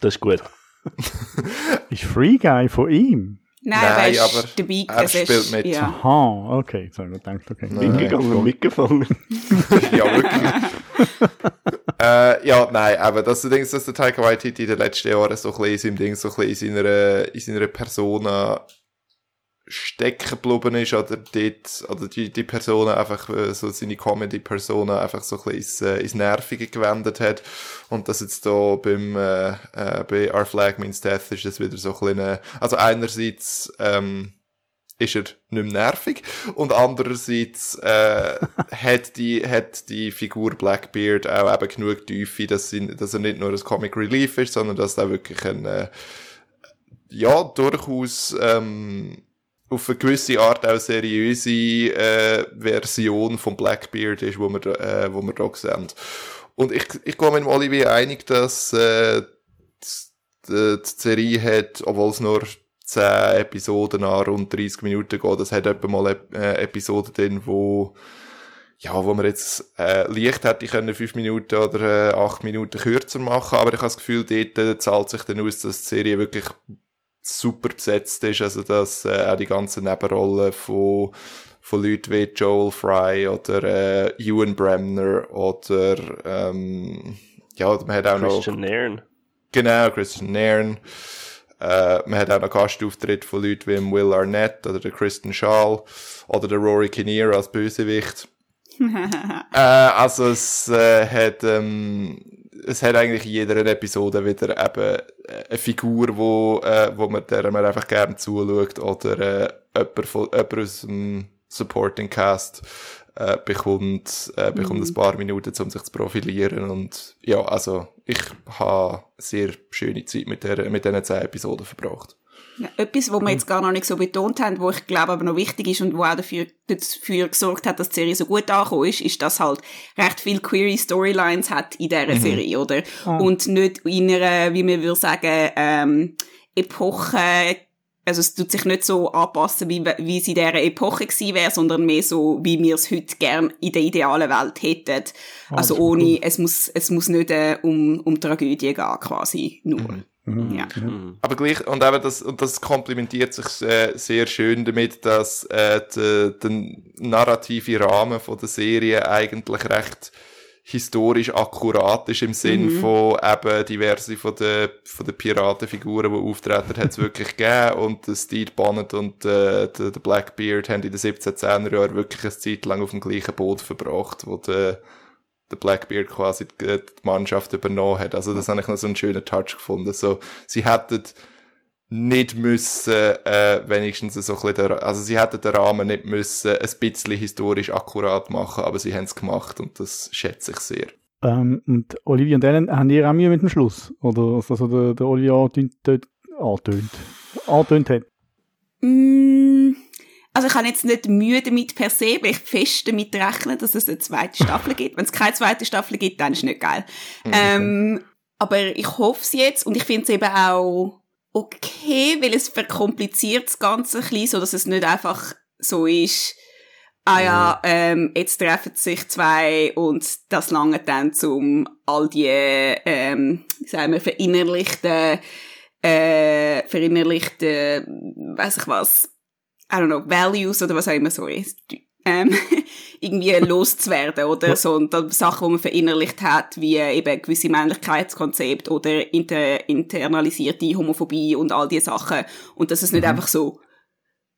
[SPEAKER 4] das ist gut.
[SPEAKER 1] ist Free Guy von ihm?
[SPEAKER 3] Nein,
[SPEAKER 2] Nein
[SPEAKER 3] er
[SPEAKER 2] aber
[SPEAKER 3] dabei.
[SPEAKER 2] er
[SPEAKER 3] ist-
[SPEAKER 2] spielt mit.
[SPEAKER 3] Ja.
[SPEAKER 1] Aha, okay, so ich gedacht, okay.
[SPEAKER 2] Nein.
[SPEAKER 4] Und mitgefangen.
[SPEAKER 2] ja, wirklich. äh, ja, nein, aber das Ding ist, dass der Taika Waititi in den letzten Jahren so ein bisschen in seinem Ding, so ein bisschen in seiner, in seiner Persona stecken geblieben ist, oder dort, oder die, die Person einfach, äh, so seine Comedy-Persona einfach so ein bisschen ins, äh, ins Nervige gewendet hat. Und das jetzt da beim, äh, äh, bei Our Flag Means Death ist das wieder so ein bisschen, äh, also einerseits, ähm, ist er nicht mehr nervig und andererseits äh, hat die hat die Figur Blackbeard auch eben genug Tiefe, dass, sie, dass er nicht nur ein Comic Relief ist, sondern dass er wirklich ein äh, ja durchaus ähm, auf eine gewisse Art auch seriöse äh, Version von Blackbeard ist, wo wir äh, wo wir da sehen. Und ich ich gehe mit Olivier einig, dass äh, die, die Serie hat, obwohl es nur 10 Episoden an rund 30 Minuten geht, das hat etwa mal äh, Episoden drin, wo ja, wo man jetzt äh, leicht hätte können 5 Minuten oder äh, 8 Minuten kürzer machen, aber ich habe das Gefühl, dort äh, zahlt sich dann aus, dass die Serie wirklich super besetzt ist, also dass äh, auch die ganzen Nebenrollen von von Leuten wie Joel Fry oder äh, Ewan Bremner oder ähm, ja, man hat auch noch
[SPEAKER 4] Christian Nairn.
[SPEAKER 2] Genau, Christian Nairn. Äh, man hat auch noch Gastauftritt von Leuten wie Will Arnett oder der Kristen Schaal oder der Rory Kinnear als Bösewicht. äh, also es äh, hat ähm, es hat eigentlich in jeder Episode wieder eben äh, eine Figur, wo, äh, wo man, der man einfach gerne zuschaut oder äh, jemand, von, jemand aus dem Supporting Cast äh, bekommt, äh, bekommt ein paar Minuten, um sich zu profilieren und ja, also ich habe sehr schöne Zeit mit, der, mit diesen zehn Episoden verbracht.
[SPEAKER 3] Ja, Etwas, was wir jetzt gar noch nicht so betont haben, wo ich glaube aber noch wichtig ist und wo auch dafür, dafür gesorgt hat, dass die Serie so gut angekommen ist, ist, dass halt recht viel query Storylines hat in dieser Serie, oder? Und nicht in einer, wie man würde sagen, ähm, Epoche, also es tut sich nicht so anpassen, wie, wie es in dieser Epoche gewesen wäre, sondern mehr so, wie wir es heute gern in der idealen Welt hätten. also
[SPEAKER 1] das ist
[SPEAKER 3] ohne,
[SPEAKER 1] cool.
[SPEAKER 3] es muss, es muss nicht äh, um, um Tragödie gehen, quasi, nur. Ja.
[SPEAKER 2] Aber gleich, und eben das, und das komplementiert sich äh, sehr schön damit, dass äh, der, der narrative Rahmen von der Serie eigentlich recht historisch akkurat ist im Sinn von eben diverse von den, von den Piratenfiguren, die auftreten, hat es wirklich gegeben und der Steve Bonnet und äh, der, der Blackbeard haben in den 1710er Jahren wirklich eine Zeit lang auf dem gleichen Boot verbracht, wo der, der Blackbeard quasi die, die Mannschaft übernommen hat. Also das habe ich noch so einen schönen Touch gefunden. So, sie hätten nicht müssen, äh, wenigstens so ein bisschen, der, also sie hätten den Rahmen nicht müssen ein bisschen historisch akkurat machen, aber sie haben es gemacht und das schätze ich sehr.
[SPEAKER 1] Ähm, und Olivia und Ellen, haben ihr auch Mühe mit dem Schluss? Oder was also der, der Olivia antönt, dort- antönt, antönt hat?
[SPEAKER 3] Mm, Also ich habe jetzt nicht Mühe damit per se, weil ich fest damit rechne, dass es eine zweite Staffel gibt. Wenn es keine zweite Staffel gibt, dann ist es nicht geil. Ähm, aber ich hoffe es jetzt und ich finde es eben auch okay, weil es verkompliziert das Ganze ein bisschen, so dass es nicht einfach so ist, ah ja, ähm, jetzt treffen sich zwei und das lange dann zum all die, ähm, sagen wir, verinnerlichten, äh, verinnerlichten, weiß ich was, I don't know, Values oder was auch immer so ist, ähm, irgendwie loszuwerden oder? So und dann Sachen, die man verinnerlicht hat, wie eben gewisse Männlichkeitskonzept oder inter internalisierte Homophobie und all diese Sachen. Und dass es nicht einfach so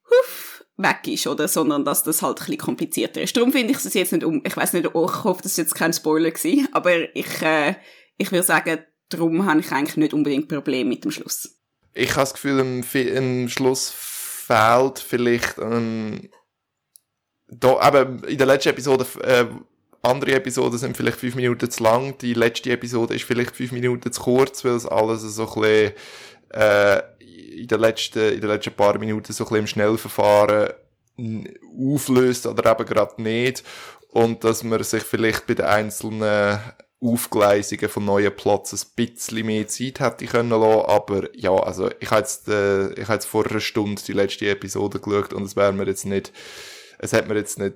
[SPEAKER 3] huff, weg ist, oder, sondern dass das halt ein bisschen komplizierter ist. Darum finde ich es jetzt nicht um, ich weiß nicht, oh, ich hoffe, das ist jetzt kein Spoiler gewesen, aber ich, äh, ich würde sagen, darum habe ich eigentlich nicht unbedingt Probleme mit dem Schluss.
[SPEAKER 2] Ich habe das Gefühl, im, im Schluss fehlt vielleicht ähm, da, eben in der letzten Episode äh, andere Episoden sind vielleicht fünf Minuten zu lang, die letzte Episode ist vielleicht fünf Minuten zu kurz, weil es alles so ein bisschen äh, in den letzten, in den letzten paar Minuten so ein bisschen im Schnellverfahren auflöst oder eben gerade nicht. Und dass man sich vielleicht bei den einzelnen Aufgleisungen von neuen Plots ein bisschen mehr Zeit hätte können lassen, aber ja, also ich habe jetzt, äh, ich habe jetzt vor einer Stunde die letzte Episode geschaut und es wäre mir jetzt nicht, es hat mir jetzt nicht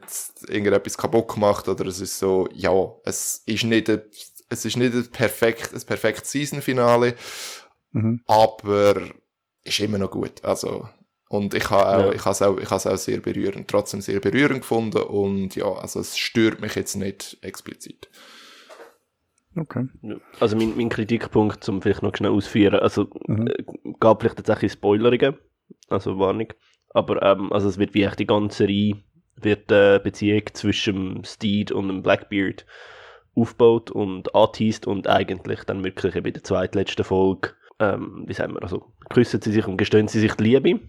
[SPEAKER 2] irgendetwas kaputt gemacht oder es ist so, ja, es ist nicht, ein, es ist nicht ein perfekt, ein perfektes Season-Finale,
[SPEAKER 1] Mhm.
[SPEAKER 2] aber ist immer noch gut, also Und ich habe auch, ja. ich habe es auch, ich habe es auch sehr berührend, trotzdem sehr berührend gefunden und ja, also es stört mich jetzt nicht explizit.
[SPEAKER 1] Okay.
[SPEAKER 4] Also mein, mein Kritikpunkt, zum vielleicht noch schnell ausführen, also mhm. äh, gab vielleicht tatsächlich Spoilerungen, also Warnung, aber ähm, also es wird wie echt die ganze Reihe wird äh, Beziehung zwischen Steed und dem Blackbeard aufgebaut und anteased und eigentlich dann wirklich in der zweitletzten Folge, ähm, wie sagen wir, also küssen sie sich und gestehen sie sich die Liebe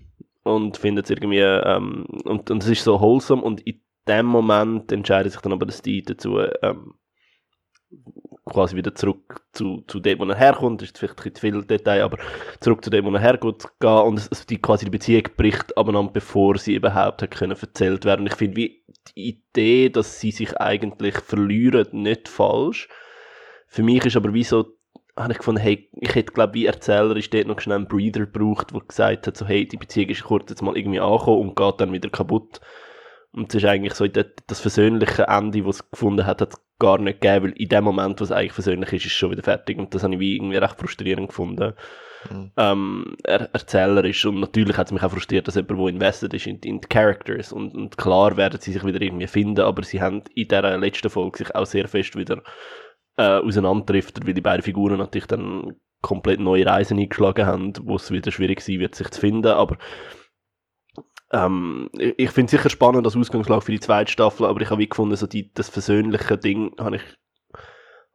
[SPEAKER 4] und finden es irgendwie, ähm, und, und es ist so wholesome und in dem Moment entscheidet sich dann aber der Steed dazu, ähm, quasi wieder zurück zu, zu dem, wo er herkommt, das ist vielleicht ein zu viel Detail, aber zurück zu dem, wo er hergeht, gehen und es, die, quasi die Beziehung bricht abeinander, bevor sie überhaupt hat können erzählt werden. Ich finde wie die Idee, dass sie sich eigentlich verlieren, nicht falsch. Für mich ist aber wie so, habe ich gefunden, hey, ich hätte glaube wie Erzähler ist dort noch schnell einen Breather gebraucht, der gesagt hat, so hey, die Beziehung ist kurz jetzt mal irgendwie angekommen und geht dann wieder kaputt. Und es ist eigentlich so das, versöhnliche Ende, das es gefunden hat, hat gar nicht gegeben, weil in dem Moment, wo es eigentlich versöhnlich ist, ist es schon wieder fertig. Und das habe ich wie irgendwie recht frustrierend gefunden. Mhm. Ähm, er, erzählerisch und natürlich hat es mich auch frustriert, dass jemand, der invested ist in, in die Characters und, und, klar werden sie sich wieder irgendwie finden, aber sie haben in dieser letzten Folge sich auch sehr fest wieder äh, auseinanderdriftet, weil die beiden Figuren natürlich dann komplett neue Reisen eingeschlagen haben, wo es wieder schwierig sein wird, sich zu finden, aber ähm, ich finde sicher spannend als Ausgangslage für die zweite Staffel, aber ich habe wie gefunden, so die, das versöhnliche Ding habe ich,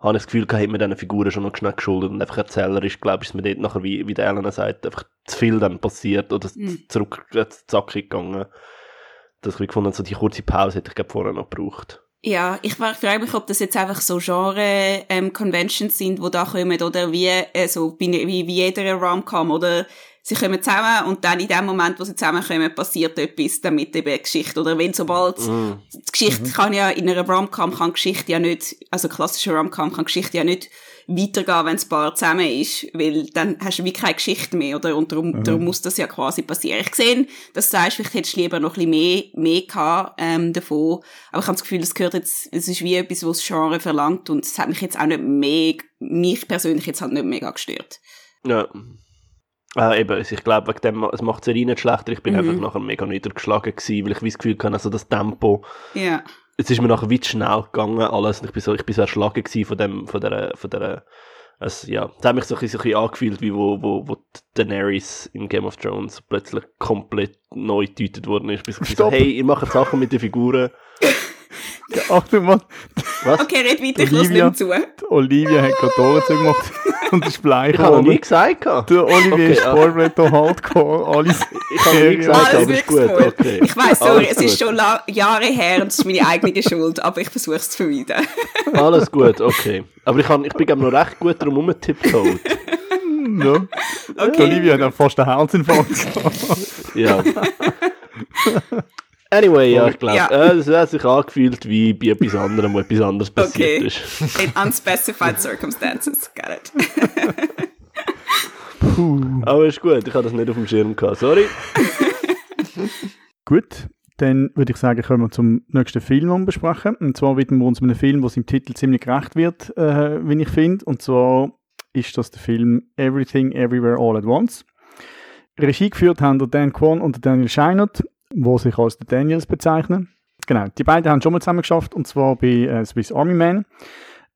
[SPEAKER 4] habe ich das Gefühl, hat mir diesen Figuren schon noch schnell geschuldet und einfach erzählerisch, glaube ich, ist mir dort nachher, wie, wie der Elena sagt, einfach zu viel dann passiert oder mhm. zurück äh, zackig gegangen. Dass ich gefunden so die kurze Pause hätte ich glaube vorher noch gebraucht.
[SPEAKER 3] Ja, ich frage mich, ob das jetzt einfach so Genre-Conventions ähm, sind, wo da kommen, oder wie, äh, so, wie, wie jeder Rom-Com, oder sie kommen zusammen und dann in dem Moment, wo sie zusammenkommen, passiert etwas, damit eben Geschichte, oder wenn sobald, mm. die Geschichte mhm. kann ja, in einer Rom-Com kann Geschichte ja nicht, also klassische Rom-Com kann Geschichte ja nicht weitergehen, wenn das Paar zusammen ist, weil dann hast du wie keine Geschichte mehr, oder? Und darum, mhm. darum muss das ja quasi passieren. Ich sehe, dass du sagst, vielleicht hättest du lieber noch ein bisschen mehr, mehr gehabt, ähm, davon. Aber ich habe das Gefühl, es gehört jetzt, es ist wie etwas, was das Genre verlangt und es hat mich jetzt auch nicht mehr, mich persönlich jetzt halt nicht mega gestört.
[SPEAKER 4] Ja. Äh, eben, also ich glaube, wegen dem, es macht es nicht schlechter. Ich bin mhm. einfach nachher mega niedergeschlagen gewesen, weil ich das Gefühl hatte, also das Tempo,
[SPEAKER 3] ja
[SPEAKER 4] es ist mir nachher weit schnell gegangen, alles. Ich bin so, ich bin so erschlagen von dem, von der, von der, es, ja, das hat mich so ein bisschen, so ein bisschen angefühlt, wie wo, wo, wo Daenerys in Game of Thrones plötzlich komplett neu getötet worden ist. Ich bin so, hey, ihr macht Sachen mit den Figuren.
[SPEAKER 1] Ja, Achtung mal.
[SPEAKER 3] Was? Okay, red weiter, ich lasse nicht zu.
[SPEAKER 1] Olivia hat gerade Tore zugemacht und ist bleich
[SPEAKER 4] Ich habe nie gesagt.
[SPEAKER 1] Der Olivia okay, ist Sportwetter Hardcore, alles.
[SPEAKER 4] Ich habe nie gesagt, aber ist gut. Okay.
[SPEAKER 3] Ich weiss, sorry, es ist schon Jahre her und es ist meine eigene Schuld, aber ich versuche es zu vermeiden.
[SPEAKER 4] Alles gut, okay. Aber ich, kann, ich bin noch recht gut darum umgetippt.
[SPEAKER 1] Ja. Okay. Olivia hat dann fast einen Herzinfarkt gehabt.
[SPEAKER 4] ja. Anyway, ja, ich glaube, ja. äh, das hat sich angefühlt wie bei etwas anderem, wo etwas anderes passiert okay. ist.
[SPEAKER 3] In unspecified circumstances. Got it.
[SPEAKER 4] Aber ist gut, ich habe das nicht auf dem Schirm gehabt. Sorry.
[SPEAKER 1] gut, dann würde ich sagen, kommen wir zum nächsten Film, den wir besprechen. Und zwar widmen wir uns einem Film, der seinem Titel ziemlich gerecht wird, äh, wie ich finde. Und zwar ist das der Film Everything Everywhere All at Once. Regie geführt haben der Dan Kwon und Daniel Scheinert wo sich als die Daniels bezeichnen. Genau, die beiden haben schon mal zusammen geschafft und zwar bei äh, Swiss Army Man.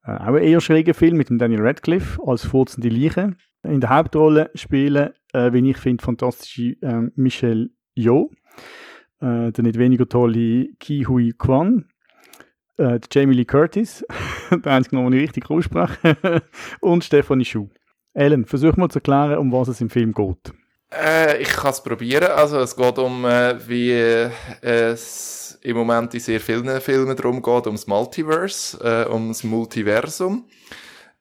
[SPEAKER 1] Äh, auch ein eher schräger Film mit dem Daniel Radcliffe als furzende Leiche. In der Hauptrolle spielen, äh, wie ich finde, fantastische äh, Michelle Yeoh, äh, der nicht weniger tolle Ki Hui Kwan, äh, Jamie Lee Curtis, der einzige Name, den ich richtig ausspreche, und Stephanie Schuh. Ellen, versuch mal zu erklären, um was es im Film geht.
[SPEAKER 2] Äh, ich kann es probieren. Also es geht um, äh, wie äh, es im Moment in sehr vielen Filmen darum geht, ums Multiverse, äh, ums Multiversum.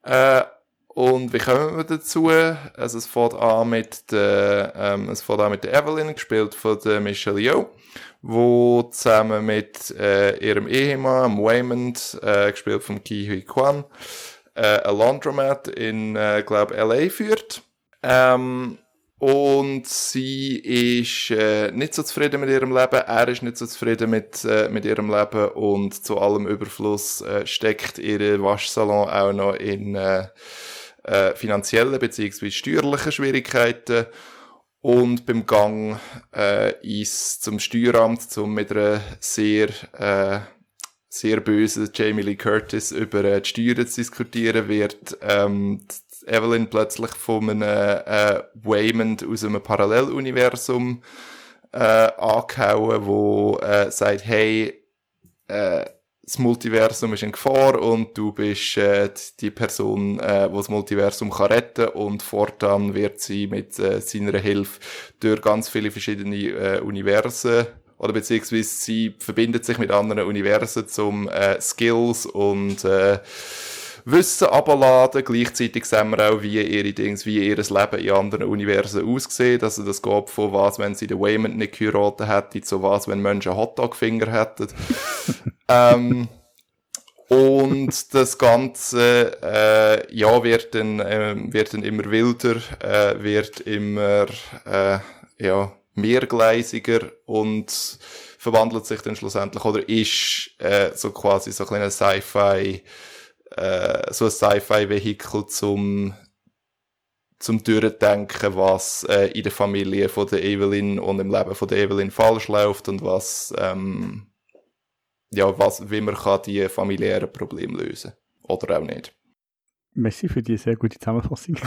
[SPEAKER 2] Äh, und wie kommen wir dazu? Also es fängt an mit der, ähm, es fängt an mit der Evelyn, gespielt von der Michelle Yeoh, wo zusammen mit äh, ihrem Ehemann, Waymond, äh, gespielt von Ki Hui Kwan, äh, ein Laundromat in, äh, glaube L.A. führt. Ähm, und sie ist äh, nicht so zufrieden mit ihrem Leben, er ist nicht so zufrieden mit, äh, mit ihrem Leben und zu allem Überfluss äh, steckt ihr Waschsalon auch noch in äh, äh, finanziellen bzw. steuerlichen Schwierigkeiten. und beim Gang äh, ins, zum Steueramt, zum mit einer sehr, äh, sehr bösen Jamie Lee Curtis über äh, die Steuern zu diskutieren, wird ähm, Evelyn plötzlich von einem äh, Waymond aus einem Paralleluniversum äh, angehauen, wo äh, sagt, hey, äh, das Multiversum ist in Gefahr und du bist äh, die Person, äh, die das Multiversum kann retten und fortan wird sie mit äh, seiner Hilfe durch ganz viele verschiedene äh, Universen oder beziehungsweise sie verbindet sich mit anderen Universen zum äh, Skills und äh, Wissen abladen. Gleichzeitig sehen wir auch, wie ihre Dings, wie ihr Leben in anderen Universen aussieht. Also das geht von was, wenn sie den Waymond nicht geheiratet hätte, zu was, wenn Menschen Hotdog-Finger hätten. ähm, und das Ganze, äh, ja, wird dann, äh, wird dann immer wilder, äh, wird immer, äh, ja, mehrgleisiger und verwandelt sich dann schlussendlich oder ist äh, so quasi so ein kleiner Sci-Fi, äh, so ein Sci-Fi-Vehikel zum zum Durchdenken, was äh, in der Familie von der Evelyn und im Leben von der Evelyn falsch läuft und was ähm, ja, was, wie man kann die familiären Probleme lösen oder auch nicht.
[SPEAKER 1] Merci für die sehr gute Zusammenfassung.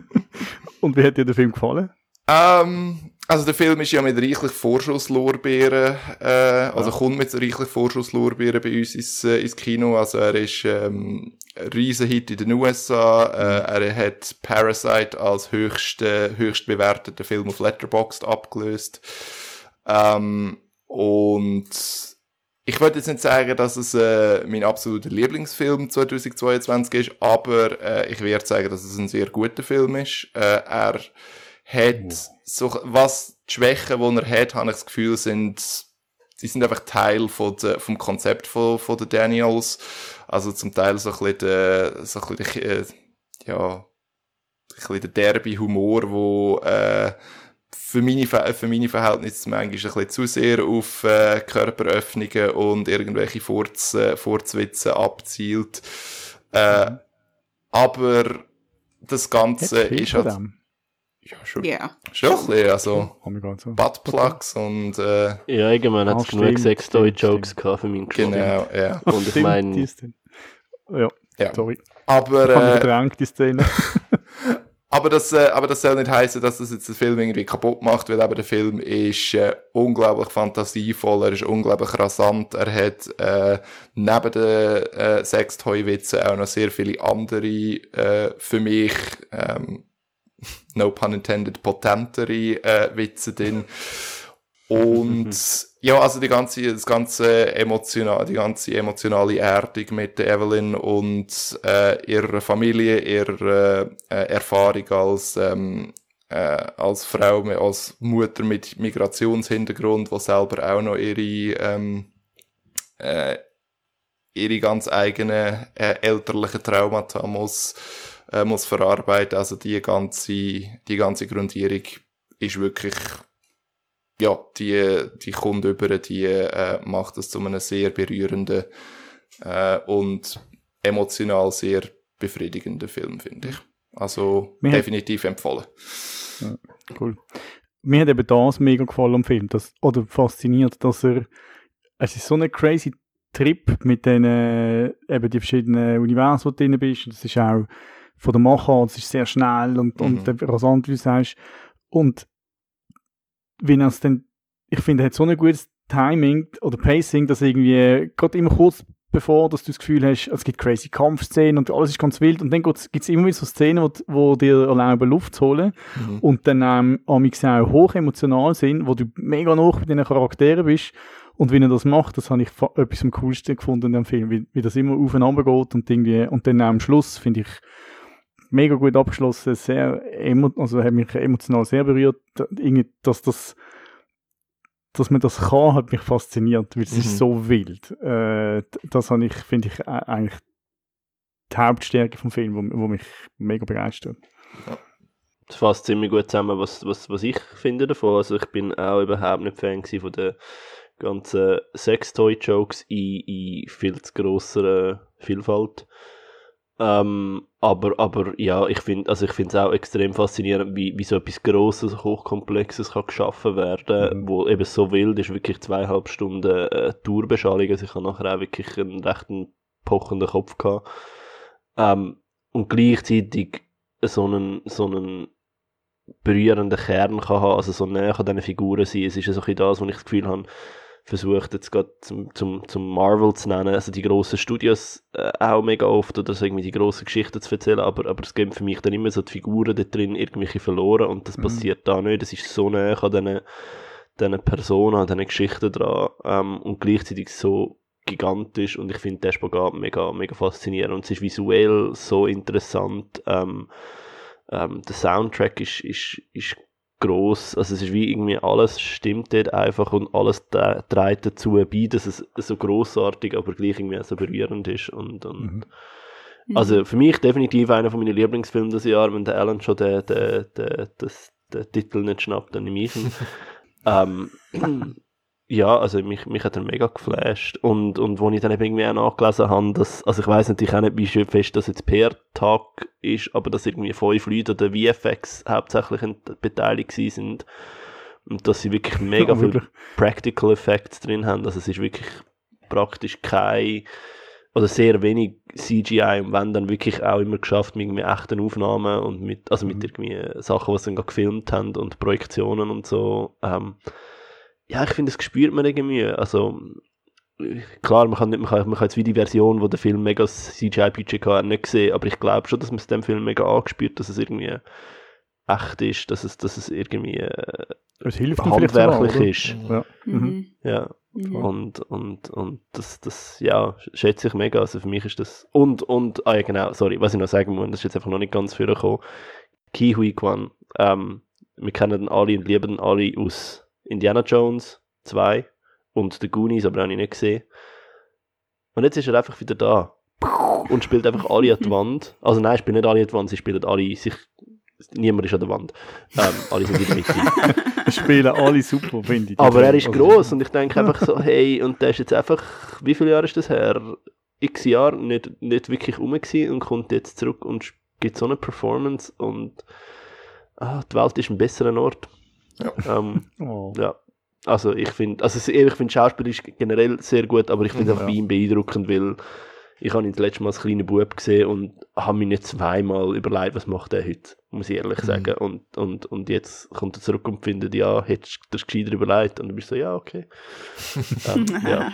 [SPEAKER 1] und wie hat dir der Film gefallen?
[SPEAKER 2] Ähm, also der Film ist ja mit reichlich Vorschusslorbeeren, äh, also ja. kommt mit reichlich Vorschusslorbeeren bei uns ins, äh, ins Kino. Also er ist ähm, ein Riesenhit in den USA. Äh, er hat Parasite als höchst, äh, höchst bewerteten Film auf Letterboxd abgelöst. Ähm, und ich würde jetzt nicht sagen, dass es äh, mein absoluter Lieblingsfilm 2022 ist, aber äh, ich werde sagen, dass es ein sehr guter Film ist. Äh, er hat so, was die Schwächen, die er hat, habe ich das Gefühl, sind, die sind einfach Teil von de, vom Konzept von, von den Daniels. Also zum Teil so ein bisschen der, so ein bisschen, äh, ja, ein bisschen der derbe Humor, wo, äh, für meine, für meine Verhältnisse manchmal ein bisschen zu sehr auf äh, Körperöffnungen und irgendwelche Furz, äh, Furzwitze abzielt. Äh, mhm. Aber das Ganze ist halt... Ja, schon. Yeah. Schon ein bisschen, also so. Buttplugs und... Äh,
[SPEAKER 4] ja, irgendwann hat es genug Sextoy-Jokes gehabt für meinen
[SPEAKER 2] Geschmack. Genau, ja.
[SPEAKER 4] Und ich meine...
[SPEAKER 1] Ja, ja, sorry.
[SPEAKER 2] Aber...
[SPEAKER 1] Äh, die Szene.
[SPEAKER 2] Aber das, äh, aber das soll nicht heißen, dass das jetzt den Film irgendwie kaputt macht, weil eben der Film ist äh, unglaublich fantasievoll, er ist unglaublich rasant, er hat äh, neben den äh, Sextoy-Witzen auch noch sehr viele andere, äh, für mich, ähm, no pun intended, potentere äh, Witze drin. Und ja, also die ganze, das ganze emotional, die ganze emotionale Erdung mit Evelyn und äh, ihrer Familie, ihrer äh, Erfahrung als ähm, äh, als Frau, als Mutter mit Migrationshintergrund, die selber auch noch ihre ähm, äh, ihre ganz eigenen äh, elterlichen Traumata muss äh, muss verarbeiten. Also die ganze die ganze Grundierung ist wirklich ja, die, die kommt über, die äh, macht es zu einem sehr berührenden äh, und emotional sehr befriedigenden Film, finde ich. Also Mir definitiv empfohlen.
[SPEAKER 1] Ja, cool. Mir hat eben das mega gefallen am Film, das, oder fasziniert, dass er, es ist so ein crazy Trip mit den, äh, eben die verschiedenen Universen, wo du drin bist, das ist auch von der Machart, es ist sehr schnell und, mhm. und rasant, wie du sagst, und wenn er es dann, ich finde, er hat so ein gutes Timing oder Pacing, dass irgendwie gerade immer kurz bevor dass du das Gefühl hast, es gibt crazy Kampfszenen und alles ist ganz wild und dann gibt es immer wieder so Szenen, wo, wo dir erlauben, Luft zu holen mhm. und dann ähm, auch hoch emotional sind, wo du mega noch mit diesen Charakteren bist und wie er das macht, das habe ich etwas am coolsten gefunden in dem Film, wie, wie das immer aufeinander geht und irgendwie, und dann am Schluss finde ich mega gut abgeschlossen, sehr also hat mich emotional sehr berührt, dass das dass man das kann, hat mich fasziniert, weil es mhm. ist so wild. Äh, das habe ich, finde ich, eigentlich die Hauptstärke vom Film, wo, wo mich mega begeistert.
[SPEAKER 4] Ja. Das fasst ziemlich gut zusammen, was, was, was ich finde davon. Also ich bin auch überhaupt nicht Fan von der ganzen Sextoy-Jokes in, in viel zu grosser Vielfalt. Ähm, aber, aber ja, ich finde also ich es auch extrem faszinierend, wie, wie so etwas Grosses, Hochkomplexes kann geschaffen werden, mhm. wo eben so wild ist, wirklich zweieinhalb Stunden äh, Tourbeschallung. Also ich habe nachher auch wirklich einen rechten pochenden Kopf gehabt. Ähm, und gleichzeitig so einen, so einen berührenden Kern kann haben, also so näher an diesen Figuren sein. Es ist so ein das, was ich das Gefühl habe, versucht jetzt gerade zum, zum, zum Marvel zu nennen, also die grossen Studios äh, auch mega oft oder so irgendwie die grossen Geschichten zu erzählen, aber, aber es gibt für mich dann immer so die Figuren da drin irgendwelche verloren. Und das mhm. passiert da nicht, das ist so näher an diesen, diesen Personen, an diesen Geschichten dran. Ähm, und gleichzeitig so gigantisch. Und ich finde den Spagat mega, mega faszinierend. Und es ist visuell so interessant, ähm, ähm, der Soundtrack ist, ist, ist gross. Also es ist wie irgendwie alles stimmt dort einfach und alles trägt dazu bei, dass es so grossartig, aber gleich irgendwie so berührend ist. Und, und mhm. mhm. Also für mich definitiv einer von meinen Lieblingsfilmen des Jahres, wenn der Alan schon den, den, den, den, den Titel nicht schnappt, dann nehme ich ihn. ähm, ja, also mich, mich hat er mega geflasht. Und, und wo ich dann eben irgendwie auch nachgelesen habe, dass, also ich weiß natürlich auch nicht, wie schön fest das jetzt PR-Tag ist, aber dass irgendwie fünf Leute oder VFX hauptsächlich beteiligt sind und dass sie wirklich mega ja, viele Practical Effects drin haben. Also es ist wirklich praktisch kein oder sehr wenig CGI und wenn dann wirklich auch immer geschafft mit irgendwie echten Aufnahmen und mit, also mit mhm. irgendwie Sachen, was sie dann gefilmt haben und Projektionen und so. Ähm, ja, ich finde, das spürt man irgendwie. Also, klar, man kann, nicht, man kann, man kann jetzt wie die Version, wo der Film mega CGI-Budget hat, nicht sehen, aber ich glaube schon, dass man es dem Film mega angespürt, dass es irgendwie echt ist, dass es, dass es irgendwie äh,
[SPEAKER 1] es hilft
[SPEAKER 4] handwerklich mal, ist.
[SPEAKER 1] Ja.
[SPEAKER 4] Mhm. ja. Mhm. Und, und, und das, das, ja, schätze ich mega. Also für mich ist das. Und, und, ah ja, genau, sorry, was ich noch sagen muss, das ist jetzt einfach noch nicht ganz vorgekommen. Ki Hui Kwan, ähm, wir kennen alle und lieben alle aus Indiana Jones 2 und The Goonies, aber habe ich nicht gesehen. Und jetzt ist er einfach wieder da. Und spielt einfach alle an die Wand. Also nein, spielt nicht alle an die Wand, sie spielen alle sich. Niemand ist an der Wand. Ähm, alle sind in der Mitte.
[SPEAKER 1] spielen alle super, finde ich.
[SPEAKER 4] Aber er ist also, groß und ich denke einfach so, hey, und der ist jetzt einfach, wie viele Jahre ist das her? X Jahre nicht, nicht wirklich rum und kommt jetzt zurück und gibt so eine Performance und ah, die Welt ist ein besserer Ort. Ja. Ähm, oh. ja. Also ich finde, also ich finde Schauspiel ist generell sehr gut, aber ich finde es mhm, auch bei ihm beeindruckend, weil ich habe ihn das letzte Mal als kleiner Bub gesehen und habe mir nicht zweimal überlegt, was macht er heute, muss ich ehrlich mhm. sagen. Und, und, und jetzt kommt er zurück und findet, ja, hättest du das gescheiter überlegt? Und du bist so, ja, okay. ähm,
[SPEAKER 3] ja.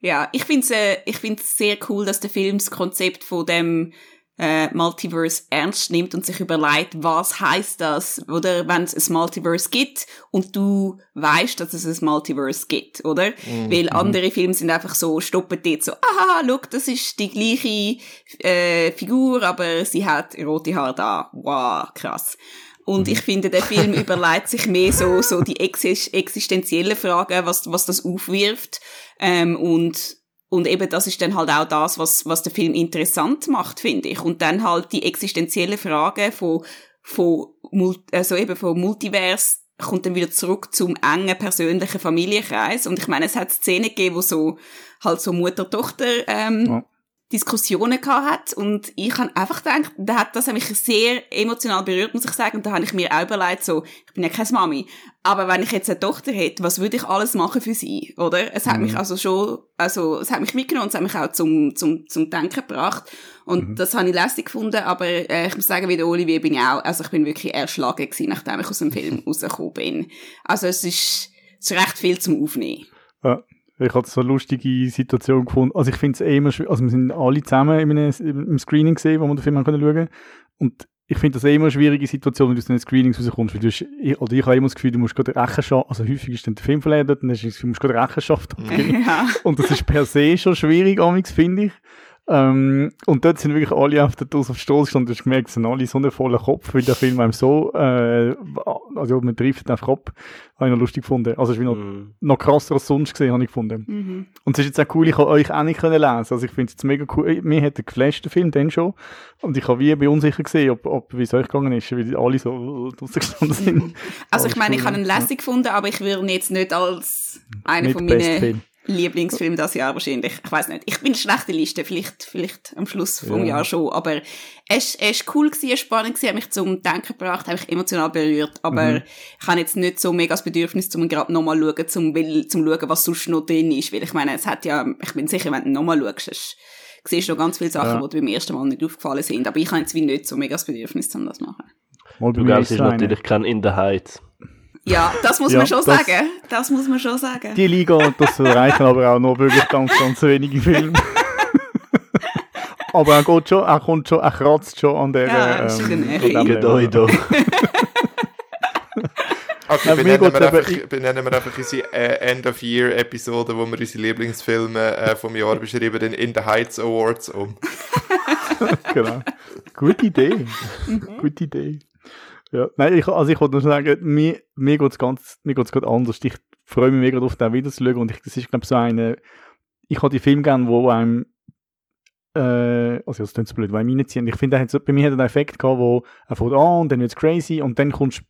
[SPEAKER 3] ja, ich finde es äh, sehr cool, dass der Film das Konzept von dem äh, Multiverse ernst nimmt und sich überlegt, was heißt das, oder wenn es ein Multiverse gibt und du weißt, dass es ein Multiverse gibt, oder? Mhm. Weil andere Filme sind einfach so, stoppen dort so, aha, look, das ist die gleiche äh, Figur, aber sie hat rote Haare da. Wow, krass. Und ich finde, der Film überlegt sich mehr so, so die existenziellen Fragen, was, was das aufwirft. Ähm, und und eben das ist dann halt auch das, was, was der Film interessant macht, finde ich. Und dann halt die existenzielle Frage von, von, also eben von Multivers kommt dann wieder zurück zum engen persönlichen Familienkreis. Und ich meine, es hat Szenen gegeben, wo so, halt so Mutter-Tochter, ähm, ja. Diskussionen gehabt hat und ich habe einfach gedacht, da hat das mich sehr emotional berührt, muss ich sagen, und da habe ich mir auch überlegt, so, ich bin ja keine Mami, aber wenn ich jetzt eine Tochter hätte, was würde ich alles machen für sie, oder? Es hat mhm. mich also schon, also, es hat mich mitgenommen und es hat mich auch zum, zum, zum Denken gebracht und mhm. das habe ich lästig gefunden, aber äh, ich muss sagen, wie der Olivier bin ich auch, also ich bin wirklich erschlagen gewesen, nachdem ich aus dem Film rausgekommen bin. Also es ist, es ist recht viel zum Aufnehmen.
[SPEAKER 1] Ja. Ich hatte so eine lustige Situation gefunden. Also ich finde es eh immer schwierig. Also wir sind alle zusammen in einem, im Screening gesehen, wo wir den Film schauen können. Und ich finde das eh immer eine schwierige Situation, wenn du aus den Screenings rauskommst. Weil du hast, oder ich habe immer das Gefühl, du musst gerade Rechenschaft, also häufig ist dann der Film verleidet, dann hast du das Gefühl, du musst gerade Rechenschaft abgeben. Ja. Und das ist per se schon schwierig, finde ich. Ähm, und dort sind wirklich alle auf der Dose auf Stoß gestanden. Du hast gemerkt, es sind alle so einen vollen Kopf, weil der Film einem so, äh, also man trifft einfach ab. Habe ich noch lustig gefunden. Also es ist wie noch, mm. noch krasser als sonst gesehen, habe ich gefunden. Mm Und es ist jetzt auch cool, ich habe euch auch nicht können lesen. Also ich finde es jetzt mega cool. Mir hat der geflasht, der Film, dann schon. Und ich habe wie bei unsicher gesehen, ob, ob wie es euch gegangen ist, weil alle so draussen gestanden sind.
[SPEAKER 3] Also ich meine, ich habe ihn lässig gefunden, aber ich würde ihn jetzt nicht als einer von meinen Lieblingsfilm das Jahr wahrscheinlich. Ich weiß nicht. Ich bin schlechte Liste, vielleicht, vielleicht am Schluss vom ja. Jahr schon. Aber es, es ist cool gewesen, spannend gewesen, hat mich zum Denken gebracht, hat mich emotional berührt. Aber mhm. ich habe jetzt nicht so mega das Bedürfnis, um gerade nochmal schauen, zum, will, zum schauen, was sonst noch drin ist. Weil ich meine, es hat ja, ich bin sicher, wenn du nochmal schaust, siehst du noch ganz viele Sachen, ja. die dir beim ersten Mal nicht aufgefallen sind. Aber ich habe jetzt wie nicht so mega das Bedürfnis, um das zu machen.
[SPEAKER 4] du gehst natürlich kein In the Heights.
[SPEAKER 3] Ja, das muss ja, man schon das, sagen. Das muss man schon sagen.
[SPEAKER 1] Die Liga, das reichen aber auch noch wirklich ganz, ganz wenige Filme. aber er geht schon, er kommt schon, er kratzt schon an der.
[SPEAKER 3] Ja, ähm,
[SPEAKER 4] ist
[SPEAKER 2] Okay, benennen wir, einfach, benennen wir einfach unsere äh, End-of-Year-Episode, wo wir unsere Lieblingsfilme äh, vom Jahr beschreiben, den In the Heights Awards um.
[SPEAKER 1] genau. Gute Idee. Mhm. Gute Idee. Ja, nein, ich, also ich wollte nur sagen, mir, mir geht es ganz, mir geht's gerade anders. Ich freue mich mega darauf, den wieder zu schauen und ich, das ist, glaube ich, so eine, ich habe die Filme gerne, wo einem, äh, also das klingt so blöd, weil einem reinziehen. Ich finde, bei mir hat einen Effekt gehabt, wo er fährt an und dann wird es crazy und dann kommst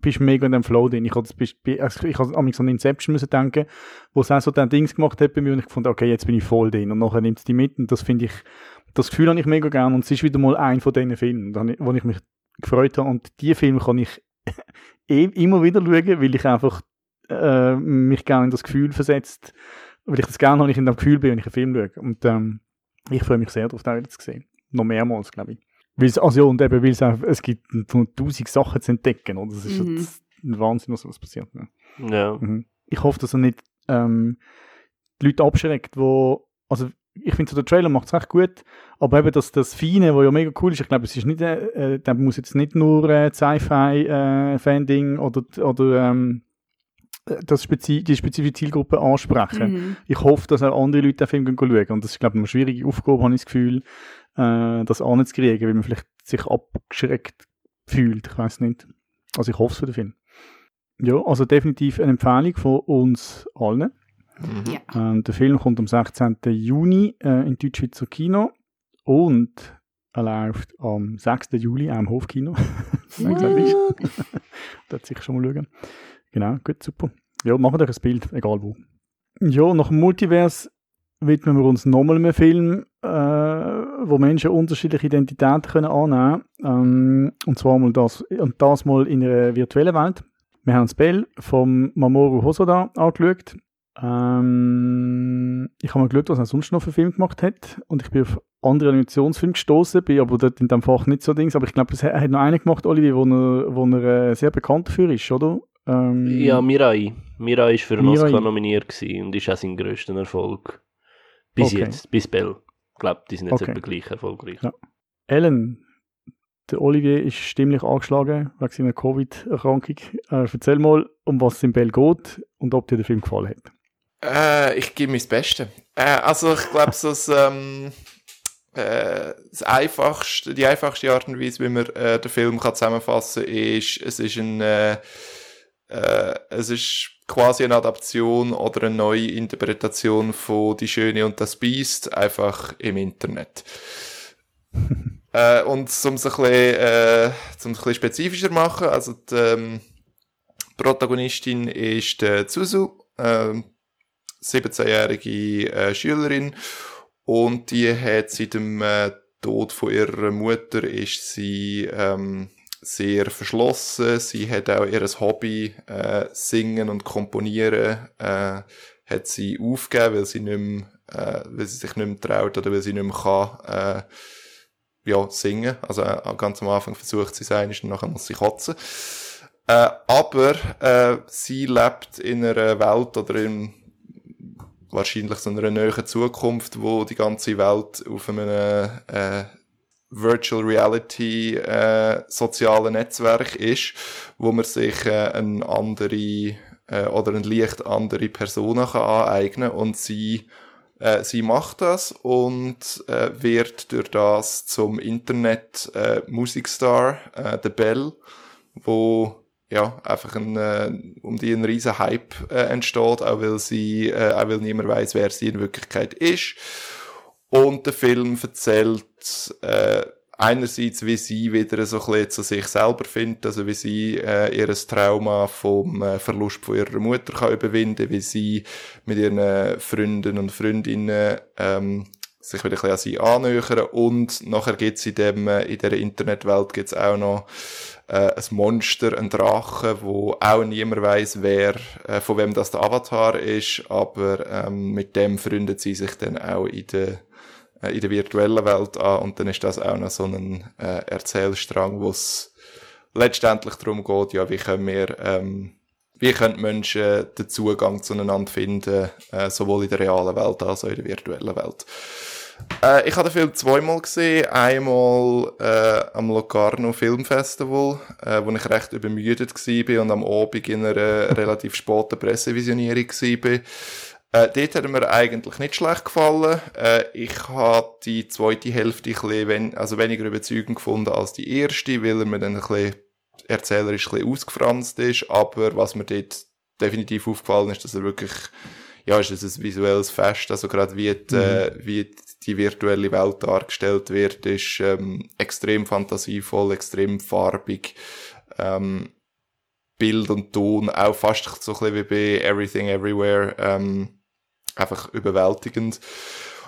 [SPEAKER 1] bist mega in dem Flow drin. Ich habe also an so eine Inception müssen denken, wo es auch so dann Dings gemacht hat bei mir und ich fand, okay, jetzt bin ich voll drin und nachher nimmt es die mit und das finde ich, das Gefühl habe ich mega gerne und es ist wieder mal ein von diesen Filmen, wo ich mich gefreut habe. Und diese Filme kann ich eh immer wieder schauen, weil ich einfach äh, mich gerne in das Gefühl versetzt, weil ich das gerne habe, ich in dem Gefühl bin, wenn ich einen Film schaue. Und ähm, ich freue mich sehr darauf, den wieder zu sehen. Noch mehrmals, glaube ich. Weil's, also ja, und eben, weil es, auch, es gibt tausend Sachen zu entdecken, oder? Das ist mhm. ein Wahnsinn, was was passiert. Ne?
[SPEAKER 4] Ja.
[SPEAKER 1] Mhm. Ich hoffe, dass er nicht ähm, die Leute abschreckt, wo, also ich finde, so der Trailer macht es recht gut, aber eben das, das Feine, was ja mega cool ist, ich glaube, es ist nicht, äh, äh der muss jetzt nicht nur äh, Sci-Fi-Fan-Ding äh, oder, oder ähm, das spezi die spezifische Zielgruppe ansprechen. Mhm. Ich hoffe, dass auch andere Leute den Film schauen und das ist, glaube ich, eine schwierige Aufgabe, habe ich das Gefühl, äh, das anzukriegen, weil man vielleicht sich abgeschreckt fühlt, ich weiß nicht. Also ich hoffe es für den Film. Ja, also definitiv eine Empfehlung von uns allen.
[SPEAKER 3] Mhm. Ja.
[SPEAKER 1] Ähm, der Film kommt am 16. Juni äh, in Deutschschweizer Kino und er läuft am 6. Juli auch im Hofkino. da sich schon mal schauen. Genau, gut, super. Ja, machen euch ein Bild, egal wo. Ja, nach dem Multiverse widmen wir uns nochmal einem Film, äh, wo Menschen unterschiedliche Identitäten können annehmen können. Ähm, und zwar mal das, und das mal in einer virtuellen Welt. Wir haben das Bell vom Mamoru Hosoda angeschaut. Ähm, ich habe mal geschaut, was er sonst noch für Film gemacht hat. Und ich bin auf andere Animationsfilme gestoßen, bin aber dort in dem Fach nicht so Dings. Aber ich glaube, er hat noch einen gemacht, Olivier, wo er, wo er äh, sehr bekannt dafür ist, oder?
[SPEAKER 4] Ähm, ja, Mirai. Mirai war für einen Mirai. Oscar nominiert und ist auch sein grösster Erfolg. Bis okay. jetzt, bis Bell. Ich glaube, die sind jetzt okay. etwa gleich erfolgreich. Ja.
[SPEAKER 1] Ellen, der Olivier ist stimmlich angeschlagen wegen seiner Covid-Erkrankung. Äh, erzähl mal, um was es in Bell geht und ob dir der Film gefallen hat.
[SPEAKER 2] Äh, ich gebe mir das Beste. Äh, also ich glaube, so das, ähm, äh, das einfachste, die einfachste Art und Weise, wie man äh, den Film kann zusammenfassen kann, ist, es ist ein, äh, äh, es ist quasi eine Adaption oder eine neue Interpretation von Die Schöne und das Biest, einfach im Internet. äh, und um es ein bisschen, äh, um es ein bisschen spezifischer machen, also die ähm, Protagonistin ist äh, Zuzu, äh, 17-jährige äh, Schülerin und die hat seit dem äh, Tod von ihrer Mutter ist sie ähm, sehr verschlossen. Sie hat auch ihr Hobby äh, Singen und Komponieren äh, hat sie aufgegeben, weil sie nicht mehr, äh, weil sie sich nicht mehr traut oder weil sie nicht mehr kann äh, ja, singen. Also äh, ganz am Anfang versucht sie es eines und nachher muss sie kotzen. Äh, aber äh, sie lebt in einer Welt oder in wahrscheinlich so einer näheren Zukunft, wo die ganze Welt auf einem äh, Virtual Reality äh, sozialen Netzwerk ist, wo man sich äh, eine andere äh, oder eine leicht andere Person kann aneignen und sie äh, sie macht das und äh, wird durch das zum Internet äh, Musikstar, äh, The Bell, wo ja, einfach ein, äh, um die ein riesen Hype äh, entsteht, auch weil sie, äh, auch weil niemand weiß, wer sie in Wirklichkeit ist. Und der Film erzählt äh, einerseits, wie sie wieder so ein bisschen zu sich selber findet, also wie sie äh, ihr Trauma vom äh, Verlust von ihrer Mutter kann überwinden, wie sie mit ihren Freunden und Freundinnen ähm, sich wieder ein bisschen an sie annähern und nachher gibt's in dem, äh, in der Internetwelt gibt's auch noch äh, ein Monster, ein Drache, wo auch niemand weiß, wer, äh, von wem das der Avatar ist, aber ähm, mit dem freundet sie sich dann auch in der äh, in der virtuellen Welt an und dann ist das auch noch so ein äh, Erzählstrang, wo es letztendlich darum geht, ja, wie können wir, ähm, wie können Menschen den Zugang zueinander finden, äh, sowohl in der realen Welt als auch in der virtuellen Welt. Äh, ich habe den Film zweimal gesehen. Einmal äh, am Locarno Film Festival, äh, wo ich recht übermüdet war und am Abend in einer relativ späten Pressevisionierung war. Äh, dort hat mir eigentlich nicht schlecht gefallen. Äh, ich habe die zweite Hälfte ein bisschen wen also weniger überzeugend gefunden als die erste, weil er mir dann ein bisschen erzählerisch ein bisschen ausgefranst ist. Aber was mir dort definitiv aufgefallen ist, dass er wirklich, ja, ist ein visuelles Fest. Also gerade wie die, mhm. äh, wie die virtuelle Welt dargestellt wird, ist ähm, extrem fantasievoll, extrem farbig. Ähm, Bild und Ton auch fast so ein bisschen wie bei Everything Everywhere. Ähm, einfach überwältigend.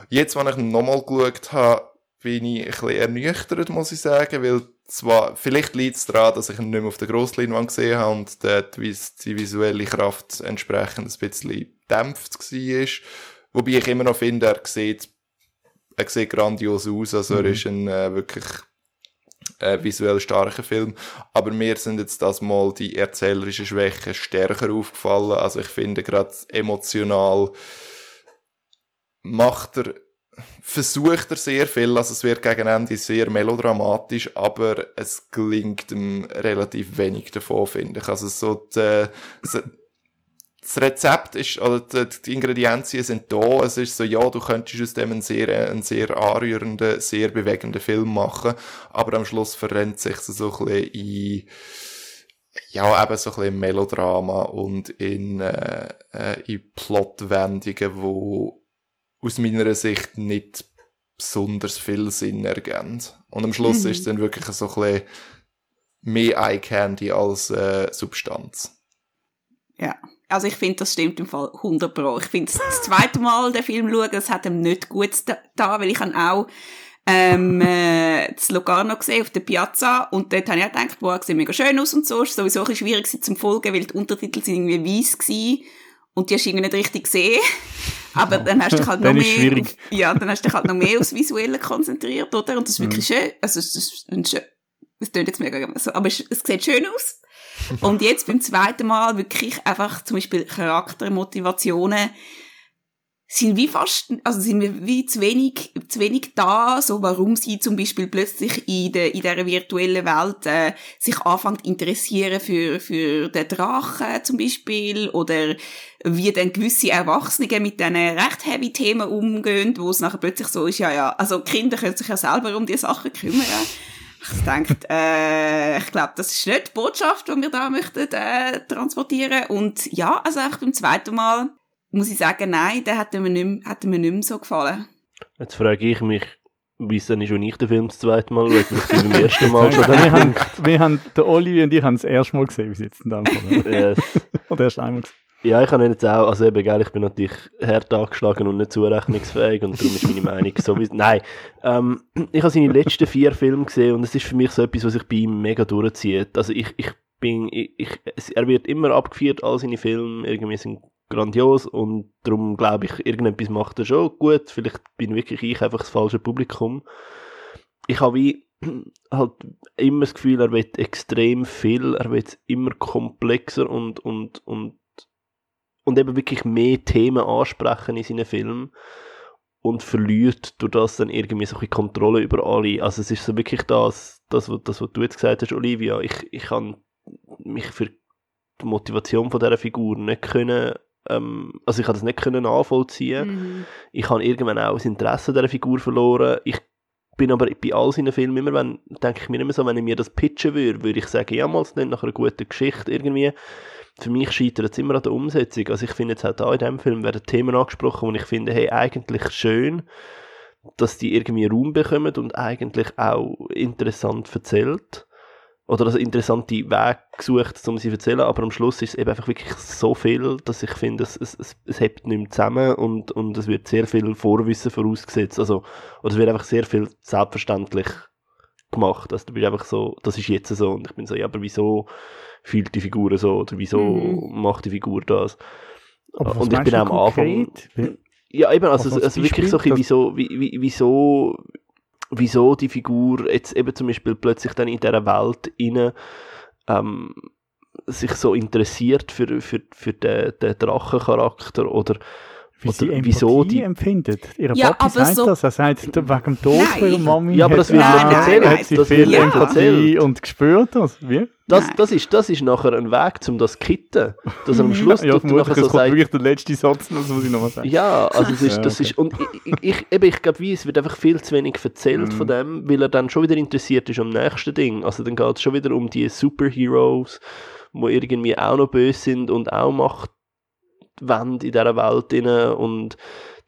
[SPEAKER 2] Jetzt, wenn ich nochmal geschaut habe, bin ich ein bisschen ernüchtert, muss ich sagen, weil zwar, vielleicht liegt es daran, dass ich ihn nicht mehr auf der Grossleinwand gesehen habe und dort die visuelle Kraft entsprechend ein bisschen dämpft war. Wobei ich immer noch finde, er sieht, er sieht grandios aus, also mhm. er ist ein äh, wirklich äh, visuell starker Film. Aber mir sind jetzt das mal die erzählerischen Schwächen stärker aufgefallen. Also ich finde gerade emotional macht er, versucht er sehr viel, also es wird gegen Ende sehr melodramatisch, aber es gelingt ihm relativ wenig davon, finde ich. Also so die, das Rezept ist, oder die Ingredienzien sind da. Es ist so, ja, du könntest aus dem einen sehr, einen sehr anrührenden, sehr bewegenden Film machen, aber am Schluss verrennt sich so ein bisschen in, ja, eben so ein bisschen Melodrama und in, äh, äh in Plotwendungen, wo aus meiner Sicht nicht besonders viel Sinn ergeben. Und am Schluss mhm. ist es dann wirklich so ein bisschen mehr Eye Candy als äh, Substanz.
[SPEAKER 3] Ja, also ich finde, das stimmt im Fall 100 Pro. Ich finde, das zweite Mal den Film schauen, das hat ihm nicht gut da, weil ich habe auch ähm, äh, das Locarno gesehen auf der Piazza und dort habe ich auch gedacht, wow, sieht mega schön aus und so. Es war sowieso ein bisschen schwierig zum Folgen, weil die Untertitel sind irgendwie weiss gewesen und die hast du irgendwie nicht richtig gesehen. Aber dann hast du dich halt noch mehr, auf, ja, dann hast du dich halt noch mehr aufs Visuelle konzentriert, oder? Und das ist wirklich mhm. schön, also es ist ein schön, es klingt jetzt mega, so, aber es, es sieht schön aus. Und jetzt beim zweiten Mal wirklich einfach zum Beispiel Charaktermotivationen, sind wie fast, also sind wie zu wenig, zu wenig da, so warum sie zum Beispiel plötzlich in der, in dieser virtuellen Welt äh, sich anfängt interessieren für, für den Drachen zum Beispiel oder wie dann gewisse Erwachsene mit diesen recht heavy Themen umgehen, wo es nachher plötzlich so ist, ja, ja, also Kinder können sich ja selber um die Sachen kümmern. Ich denke, äh, ich glaube, das ist nicht die Botschaft, die wir da möchten äh, transportieren. Und ja, also einfach beim zweiten Mal muss ich sagen, nein, der hat mir nicht, mehr, hat mir nicht mehr so gefallen.
[SPEAKER 4] Jetzt frage ich mich, wie es dann ist, wenn ich den Film das zweite Mal schaue, weil beim ersten Mal schon
[SPEAKER 1] wir, haben, wir haben, der Olivier und ich haben das erste Mal gesehen, wie sie jetzt in dem Fall. yes. Oder erst einmal gesehen.
[SPEAKER 4] Ja, ich habe jetzt auch, also eben, gell, ich bin natürlich hart angeschlagen und nicht zurechnungsfähig und darum ist meine Meinung so wie, nein, ähm, ich habe seine letzten vier Filme gesehen und es ist für mich so etwas, was sich bei ihm mega durchzieht. Also ich, ich bin, ich, ich, er wird immer abgeführt, all seine Filme irgendwie sind grandios und darum glaube ich, irgendetwas macht er schon gut. Vielleicht bin wirklich ich einfach das falsche Publikum. Ich habe wie halt immer das Gefühl, er wird extrem viel, er wird immer komplexer und, und, und, und eben wirklich mehr Themen ansprechen in seinen Filmen und verliert durch das dann irgendwie so ein Kontrolle über alle. Also es ist so wirklich das, das, was, das, was du jetzt gesagt hast, Olivia. Ich, ich kann mich für die Motivation von dieser Figur nicht können ähm, also ich habe das nicht können nachvollziehen. Mhm. Ich habe irgendwann auch das Interesse dieser Figur verloren. Ich bin aber bei all seinen Filmen immer, wenn, denke ich mir immer so, wenn ich mir das pitchen würde, würde ich sagen, ja, mal, es nicht nach einer guten Geschichte irgendwie. Für mich scheitert es immer an der Umsetzung. Also ich finde jetzt auch da in diesem Film werden Themen angesprochen, wo ich finde, hey, eigentlich schön, dass die irgendwie Raum bekommen und eigentlich auch interessant erzählt. Oder also interessante Wege gesucht, um sie zu erzählen, aber am Schluss ist es eben einfach wirklich so viel, dass ich finde, es, es, es, es hebt nicht mehr zusammen und, und es wird sehr viel Vorwissen vorausgesetzt, also, oder es wird einfach sehr viel selbstverständlich gemacht, also du bist einfach so, das ist jetzt so. Und ich bin so, ja, aber wieso fühlt die Figur so? Oder wieso mhm. macht die Figur das? und ich bin auch am Anfang... Ja, eben, also, also, also wirklich so ein bisschen, wieso, wie, wieso wieso die Figur jetzt eben zum Beispiel plötzlich dann in dieser Welt inne ähm, sich so interessiert für, für, für den, den Drachencharakter oder
[SPEAKER 1] wie sie Empathie wieso die empfindet. Ihre ja, Papi sagt so das, er sagt, wegen dem Tod von ihrer Mami
[SPEAKER 4] ja, aber das wird
[SPEAKER 1] nicht
[SPEAKER 4] erzählt.
[SPEAKER 1] Hat sie viel ja. Empathie und gespürt das. Wie?
[SPEAKER 4] Das, das, ist, das ist nachher ein Weg, um das zu kitten. Dass am Schluss
[SPEAKER 1] ja, nachher so das sagt... wirklich der letzte Satz, das muss ich nochmal sagen.
[SPEAKER 4] Ja, also es ist, ja, das okay. ist, und ich, ich, eben, ich glaube, es wird einfach viel zu wenig erzählt mm. von dem, weil er dann schon wieder interessiert ist am nächsten Ding. Also dann geht es schon wieder um die Superheroes, die irgendwie auch noch böse sind und auch Macht wollen in dieser Welt rein. und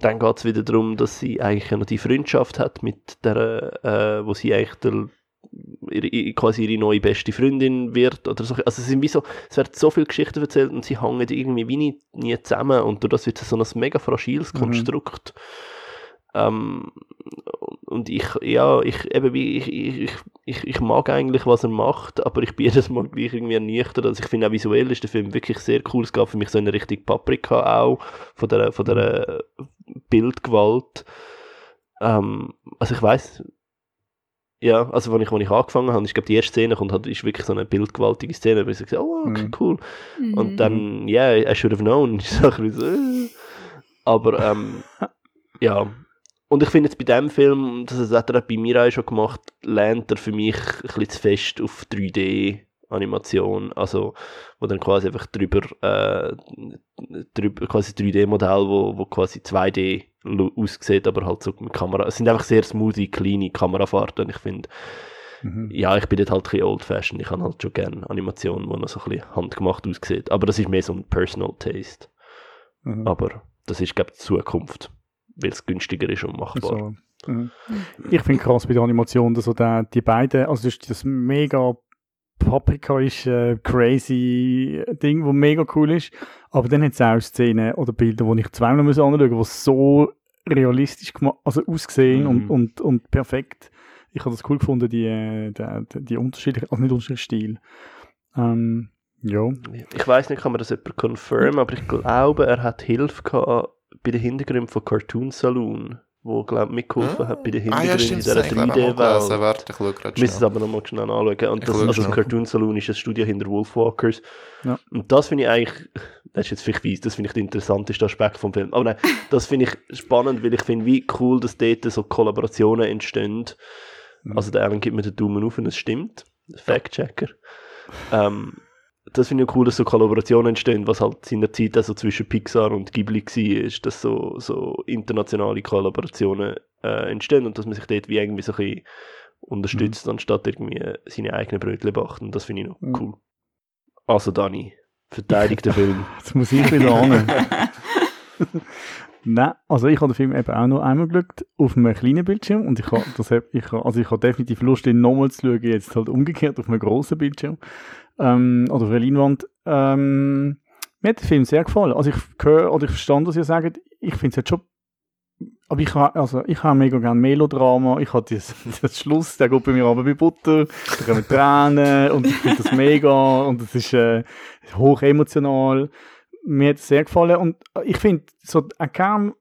[SPEAKER 4] dann geht es wieder darum, dass sie eigentlich noch die Freundschaft hat mit der, äh, wo sie eigentlich der, ihre, quasi ihre neue beste Freundin wird oder so. Also es sind wie so, es werden so viele Geschichten erzählt und sie hängen irgendwie wie nie, nie zusammen und durch das wird es so ein mega fragiles mhm. Ähm, und ich, ja, ich, eben, ich, ich, ich, ich mag eigentlich, was er macht, aber ich bin jedes Mal gleich irgendwie ernüchtert. Also ich finde auch visuell ist der Film wirklich sehr cool. Es gab für mich so eine richtige Paprika auch, von der, von der Bildgewalt. Ähm, also ich weiß ja, also als ich, als ich angefangen habe, ich glaube, die erste Szene kommt halt, ist wirklich so eine bildgewaltige Szene, wo ich so gesagt oh, okay, mhm. cool. Mhm. Und dann, ja, yeah, I should have known. Ich sage so, äh. Aber, ähm, ja, und ich finde jetzt bei dem Film, das hat er bei mir auch schon gemacht, lernt er für mich ein bisschen zu fest auf 3D-Animation. Also, wo dann quasi einfach drüber, äh, drüber quasi 3D-Modell, wo, wo quasi 2D aussieht, aber halt so mit Kamera. Es sind einfach sehr smoothie, kleine Kamerafahrten. Ich finde, mhm. ja, ich bin jetzt halt ein bisschen old-fashioned. Ich habe halt schon gerne Animationen, die noch so ein bisschen handgemacht aussieht. Aber das ist mehr so ein Personal Taste. Mhm. Aber das ist, glaube ich, die Zukunft weil es günstiger ist und machbar.
[SPEAKER 1] So. Mhm. Ich finde krass bei der Animation, dass so der, die beiden, also das, das mega Paprika ist äh, crazy Ding, wo mega cool ist, aber dann hat es auch Szenen oder Bilder, die ich zweimal muss anschauen muss, die so realistisch gemacht, also ausgesehen mhm. und, und, und perfekt. Ich habe das cool gefunden, die, äh, die, die, unterschiedlichen, also nicht unterschiedlichen Stil. Ähm, ja.
[SPEAKER 4] Ich weiß nicht, kann man das jemand confirmen, aber ich glaube, er hat Hilfe gehabt bei den Hintergründen von Cartoon Saloon, wo glaube mitgeholfen ah. hat bei den Hintergründen ah, ja, in dieser 3D-Welt.
[SPEAKER 2] Warte, ich schaue gerade
[SPEAKER 4] Müssen es aber nochmal schnell anschauen. Und das, also das Cartoon Saloon ist ein Studio hinter Wolfwalkers. Ja. Und das finde ich eigentlich, das ist jetzt vielleicht weiss, das finde ich der interessanteste Aspekt vom Film. Aber nein, das finde ich spannend, weil ich finde, wie cool, dass dort so Kollaborationen entstehen. Mhm. Also der Alan gibt mir den Daumen auf und es stimmt. Fact-Checker. Ähm, das finde ich cool, dass so Kollaborationen entstehen, was halt in der Zeit also zwischen Pixar und Ghibli war, ist, dass so, so internationale Kollaborationen äh, entstehen und dass man sich dort wie irgendwie so ein bisschen unterstützt, mhm. anstatt irgendwie seine eigenen Brötchen backt. Und das finde ich noch mhm. cool. Also Dani, verteidigt den Film.
[SPEAKER 1] Jetzt muss ich wieder an. Nein, also ich habe den Film eben auch nur einmal geschaut, auf einem kleinen Bildschirm und ich habe, das, ich, also ich habe definitiv Lust, ihn nochmal zu schauen, jetzt halt umgekehrt auf einem grossen Bildschirm ähm, oder auf einer Leinwand. Ähm, mir hat der Film sehr gefallen. Also ich höre, oder ich verstand, was ihr sagt, ich finde es jetzt schon aber ich habe also ich habe mega gerne Melodrama. Ich habe das Schluss, der geht bei mir aber bei Butter. Da kommen Tränen und ich finde das mega und es ist äh, hoch emotional. Mir hat es sehr gefallen und ich finde so Kern,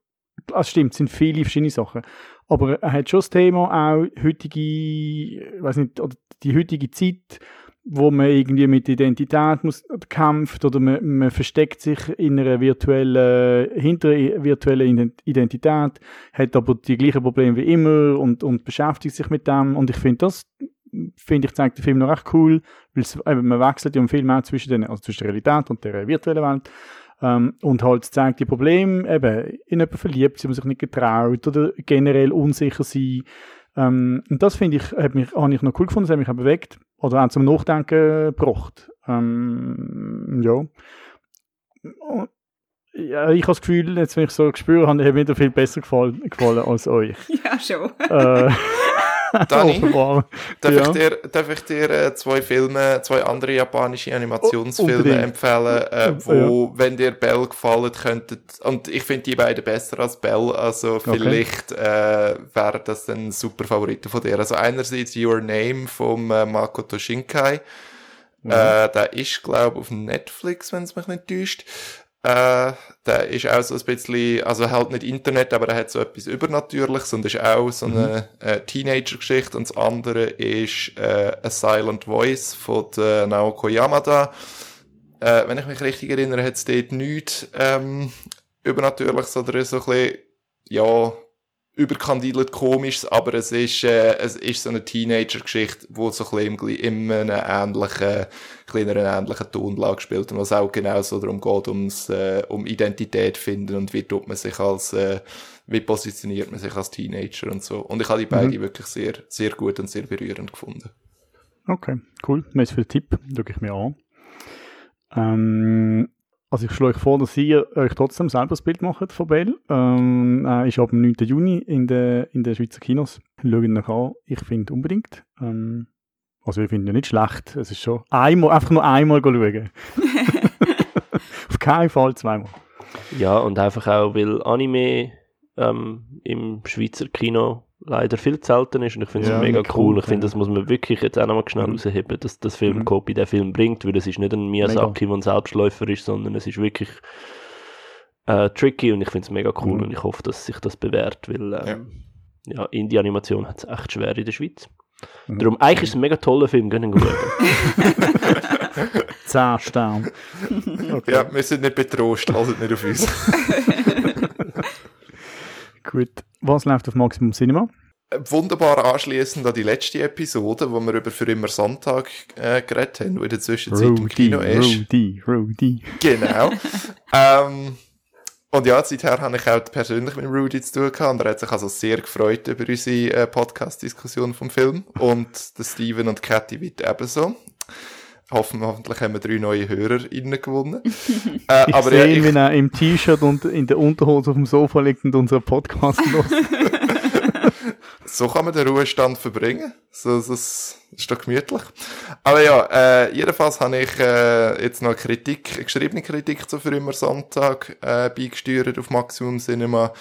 [SPEAKER 1] das stimmt, es sind viele verschiedene Sachen. Aber er hat schon das Thema auch heutige, weiß nicht, oder die heutige Zeit wo man irgendwie mit Identität muss, kämpft oder man, man versteckt sich in einer virtuellen, hinter einer virtuellen Identität, hat aber die gleichen Probleme wie immer und, und beschäftigt sich mit dem und ich finde das finde ich, zeigt der Film noch recht cool, weil es, eben, man wechselt ja im Film auch zwischen, den, also zwischen der Realität und der virtuellen Welt ähm, und halt zeigt die Probleme, eben in jemanden verliebt sie man sich nicht getraut oder generell unsicher sein ähm, und das finde ich, hat mich, habe ich noch cool gefunden, das hat mich auch bewegt oder auch zum Nachdenken gebracht. Ähm, ja. ja, ich habe das Gefühl, jetzt, wenn ich so spüre, hat mir viel besser gefallen, gefallen als euch.
[SPEAKER 3] Ja, schon.
[SPEAKER 2] Äh, Dani, darf, ja. ich dir, darf ich dir äh, zwei Filme, zwei andere japanische Animationsfilme oh, empfehlen, äh, wo, ja. wenn dir Bell gefallen könntet, und ich finde die beiden besser als Bell, also vielleicht okay. äh, wäre das ein super Favorit von dir. Also einerseits Your Name vom äh, Makoto Shinkai, ja. äh, der ist, glaube ich, auf Netflix, wenn es mich nicht täuscht. Äh, der ist auch so ein bisschen, also halt nicht Internet, aber er hat so etwas Übernatürliches und ist auch so eine mhm. äh, Teenager-Geschichte. Und das andere ist äh, A Silent Voice von der Naoko Yamada. Äh, wenn ich mich richtig erinnere, hat es dort nichts ähm, Übernatürliches oder so ein bisschen, ja, überkandidelt komisch, aber es ist, äh, es ist so eine Teenager-Geschichte, wo so ein bisschen in einem ähnlichen, kleiner ähnlichen Tonlage spielt und was auch genau so darum geht, ums, äh, um Identität finden und wie tut man sich als, äh, wie positioniert man sich als Teenager und so. Und ich habe die beiden mhm. wirklich sehr, sehr gut und sehr berührend gefunden.
[SPEAKER 1] Okay, cool. Merci für den Tipp. Schau ich mir an. Ähm, also ich schlage euch vor, dass ihr euch trotzdem selber das Bild macht von Bell. Ähm, äh, ist ab dem 9. Juni in den in der Schweizer Kinos. Schaut ihn an. Ich finde unbedingt. Ähm, also ich finde ihn nicht schlecht. Es ist schon einmal, einfach nur einmal schauen. Auf keinen Fall zweimal.
[SPEAKER 4] Ja, und einfach auch, weil Anime ähm, im Schweizer Kino leider viel zu selten ist und ich finde es ja, mega cool. Ich finde, das muss man wirklich jetzt auch nochmal schnell mhm. rausheben, dass das Film mhm. Copy den Film bringt, weil es ist nicht ein Miyazaki, der ein Selbstläufer ist, sondern es ist wirklich äh, tricky und ich finde es mega cool mhm. und ich hoffe, dass sich das bewährt, weil ähm, ja. ja Indie-Animation hat es echt schwer in der Schweiz. Mhm. Darum, eigentlich ist es ein mega toller Film, gehen wir.
[SPEAKER 1] 10 Sterne.
[SPEAKER 2] Okay. Ja, wir sind nicht betrost, lasst nicht auf uns.
[SPEAKER 1] Gut. Was läuft auf Maximum Cinema?
[SPEAKER 2] Wunderbar anschließend an die letzte Episode, wo wir über für immer Sonntag äh, geredet haben, wo in der Zwischenzeit Rudy, im Kino ist.
[SPEAKER 1] Rudy, Rudy.
[SPEAKER 2] Genau. ähm, und ja, seither habe ich auch persönlich mit Rudy zu tun gehabt und er hat sich also sehr gefreut über unsere äh, Podcast-Diskussion vom Film und der Steven und Cathy wird ebenso. Hoffen, hoffentlich haben wir drei neue HörerInnen gewonnen.
[SPEAKER 1] äh, ich aber sehe ja, ihn, wenn er im T-Shirt und in der Unterhose auf dem Sofa liegt und unseren Podcast los.
[SPEAKER 2] so kann man den Ruhestand verbringen. So, das ist doch gemütlich. Aber ja, äh, jedenfalls habe ich äh, jetzt noch eine Kritik, eine geschriebene Kritik zu Für immer Sonntag äh, beigesteuert auf Maximum Cinema.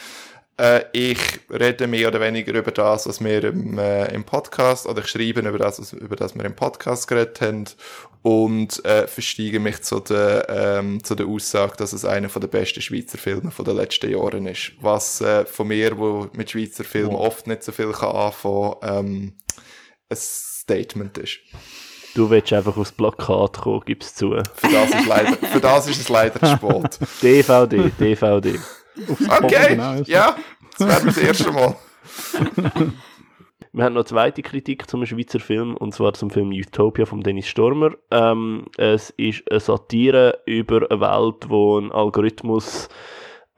[SPEAKER 2] Äh, ich rede mehr oder weniger über das, was wir im, äh, im Podcast, oder ich schreibe über das, was, über das wir im Podcast geredet haben und äh, versteige mich zu der, ähm, zu der Aussage, dass es einer der besten Schweizer Filme den letzten Jahren ist. Was äh, von mir, wo mit Schweizer Filmen oh. oft nicht so viel kann anfangen, ähm, ein Statement ist.
[SPEAKER 4] Du willst einfach aufs Plakat kommen, gib's zu.
[SPEAKER 2] Für das ist, leider, für das ist es leider Sport.
[SPEAKER 4] DVD, DVD.
[SPEAKER 2] Okay, genau ja, das wäre das erste Mal.
[SPEAKER 4] Wir haben noch eine zweite Kritik zum Schweizer Film, und zwar zum Film Utopia von Dennis Stormer. Ähm, es ist eine Satire über eine Welt, wo ein Algorithmus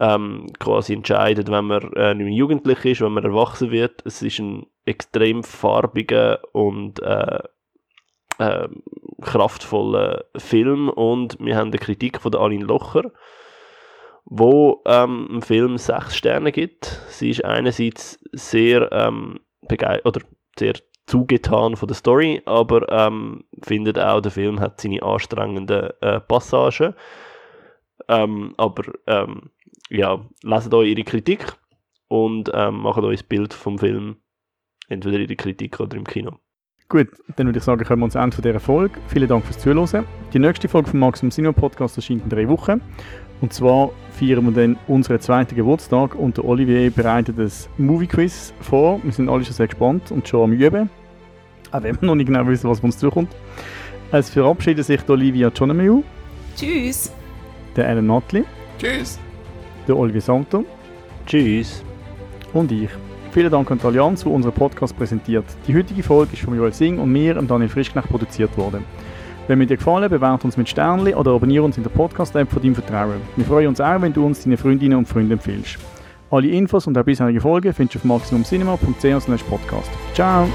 [SPEAKER 4] ähm, quasi entscheidet, wenn man äh, nicht mehr jugendlich ist, wenn man erwachsen wird. Es ist ein extrem farbiger und äh, äh, kraftvoller Film und wir haben eine Kritik von der Aline Locher wo ähm, im Film sechs Sterne gibt. Sie ist einerseits sehr ähm, oder sehr zugetan von der Story, aber ähm, findet auch, der Film hat seine anstrengenden äh, Passagen. Ähm, aber ähm, ja, lasst euch ihre Kritik und ähm, macht euch das Bild vom Film, entweder in der Kritik oder im Kino.
[SPEAKER 1] Gut, dann würde ich sagen, kommen wir uns Ende dieser Folge. Vielen Dank fürs Zuhören. Die nächste Folge vom Maximum Cinema Podcast erscheint in drei Wochen. Und zwar feiern wir dann unseren zweiten Geburtstag und der Olivier bereitet das Movie Quiz vor. Wir sind alle schon sehr gespannt und schon am Üben. Auch wenn wir noch nicht genau wissen, was uns zukommt. Es verabschiedet sich der Olivia Jonemeu.
[SPEAKER 3] Tschüss.
[SPEAKER 1] Der Alan Notley.
[SPEAKER 2] Tschüss.
[SPEAKER 1] Der Olivier Santo.
[SPEAKER 4] Tschüss.
[SPEAKER 1] Und ich. Vielen Dank an die Allianz, die unseren Podcast präsentiert. Die heutige Folge ist von Joel Singh und mir, Daniel Frischknecht, produziert worden. Wenn mir dir gefallen, bewerte uns mit Sternchen oder abonniere uns in der Podcast-App von deinem Vertrauen. Wir freuen uns auch, wenn du uns deine Freundinnen und Freunde empfiehlst. Alle Infos und auch bisherige Folgen findest du auf maximumcinema.ch podcast. Ciao!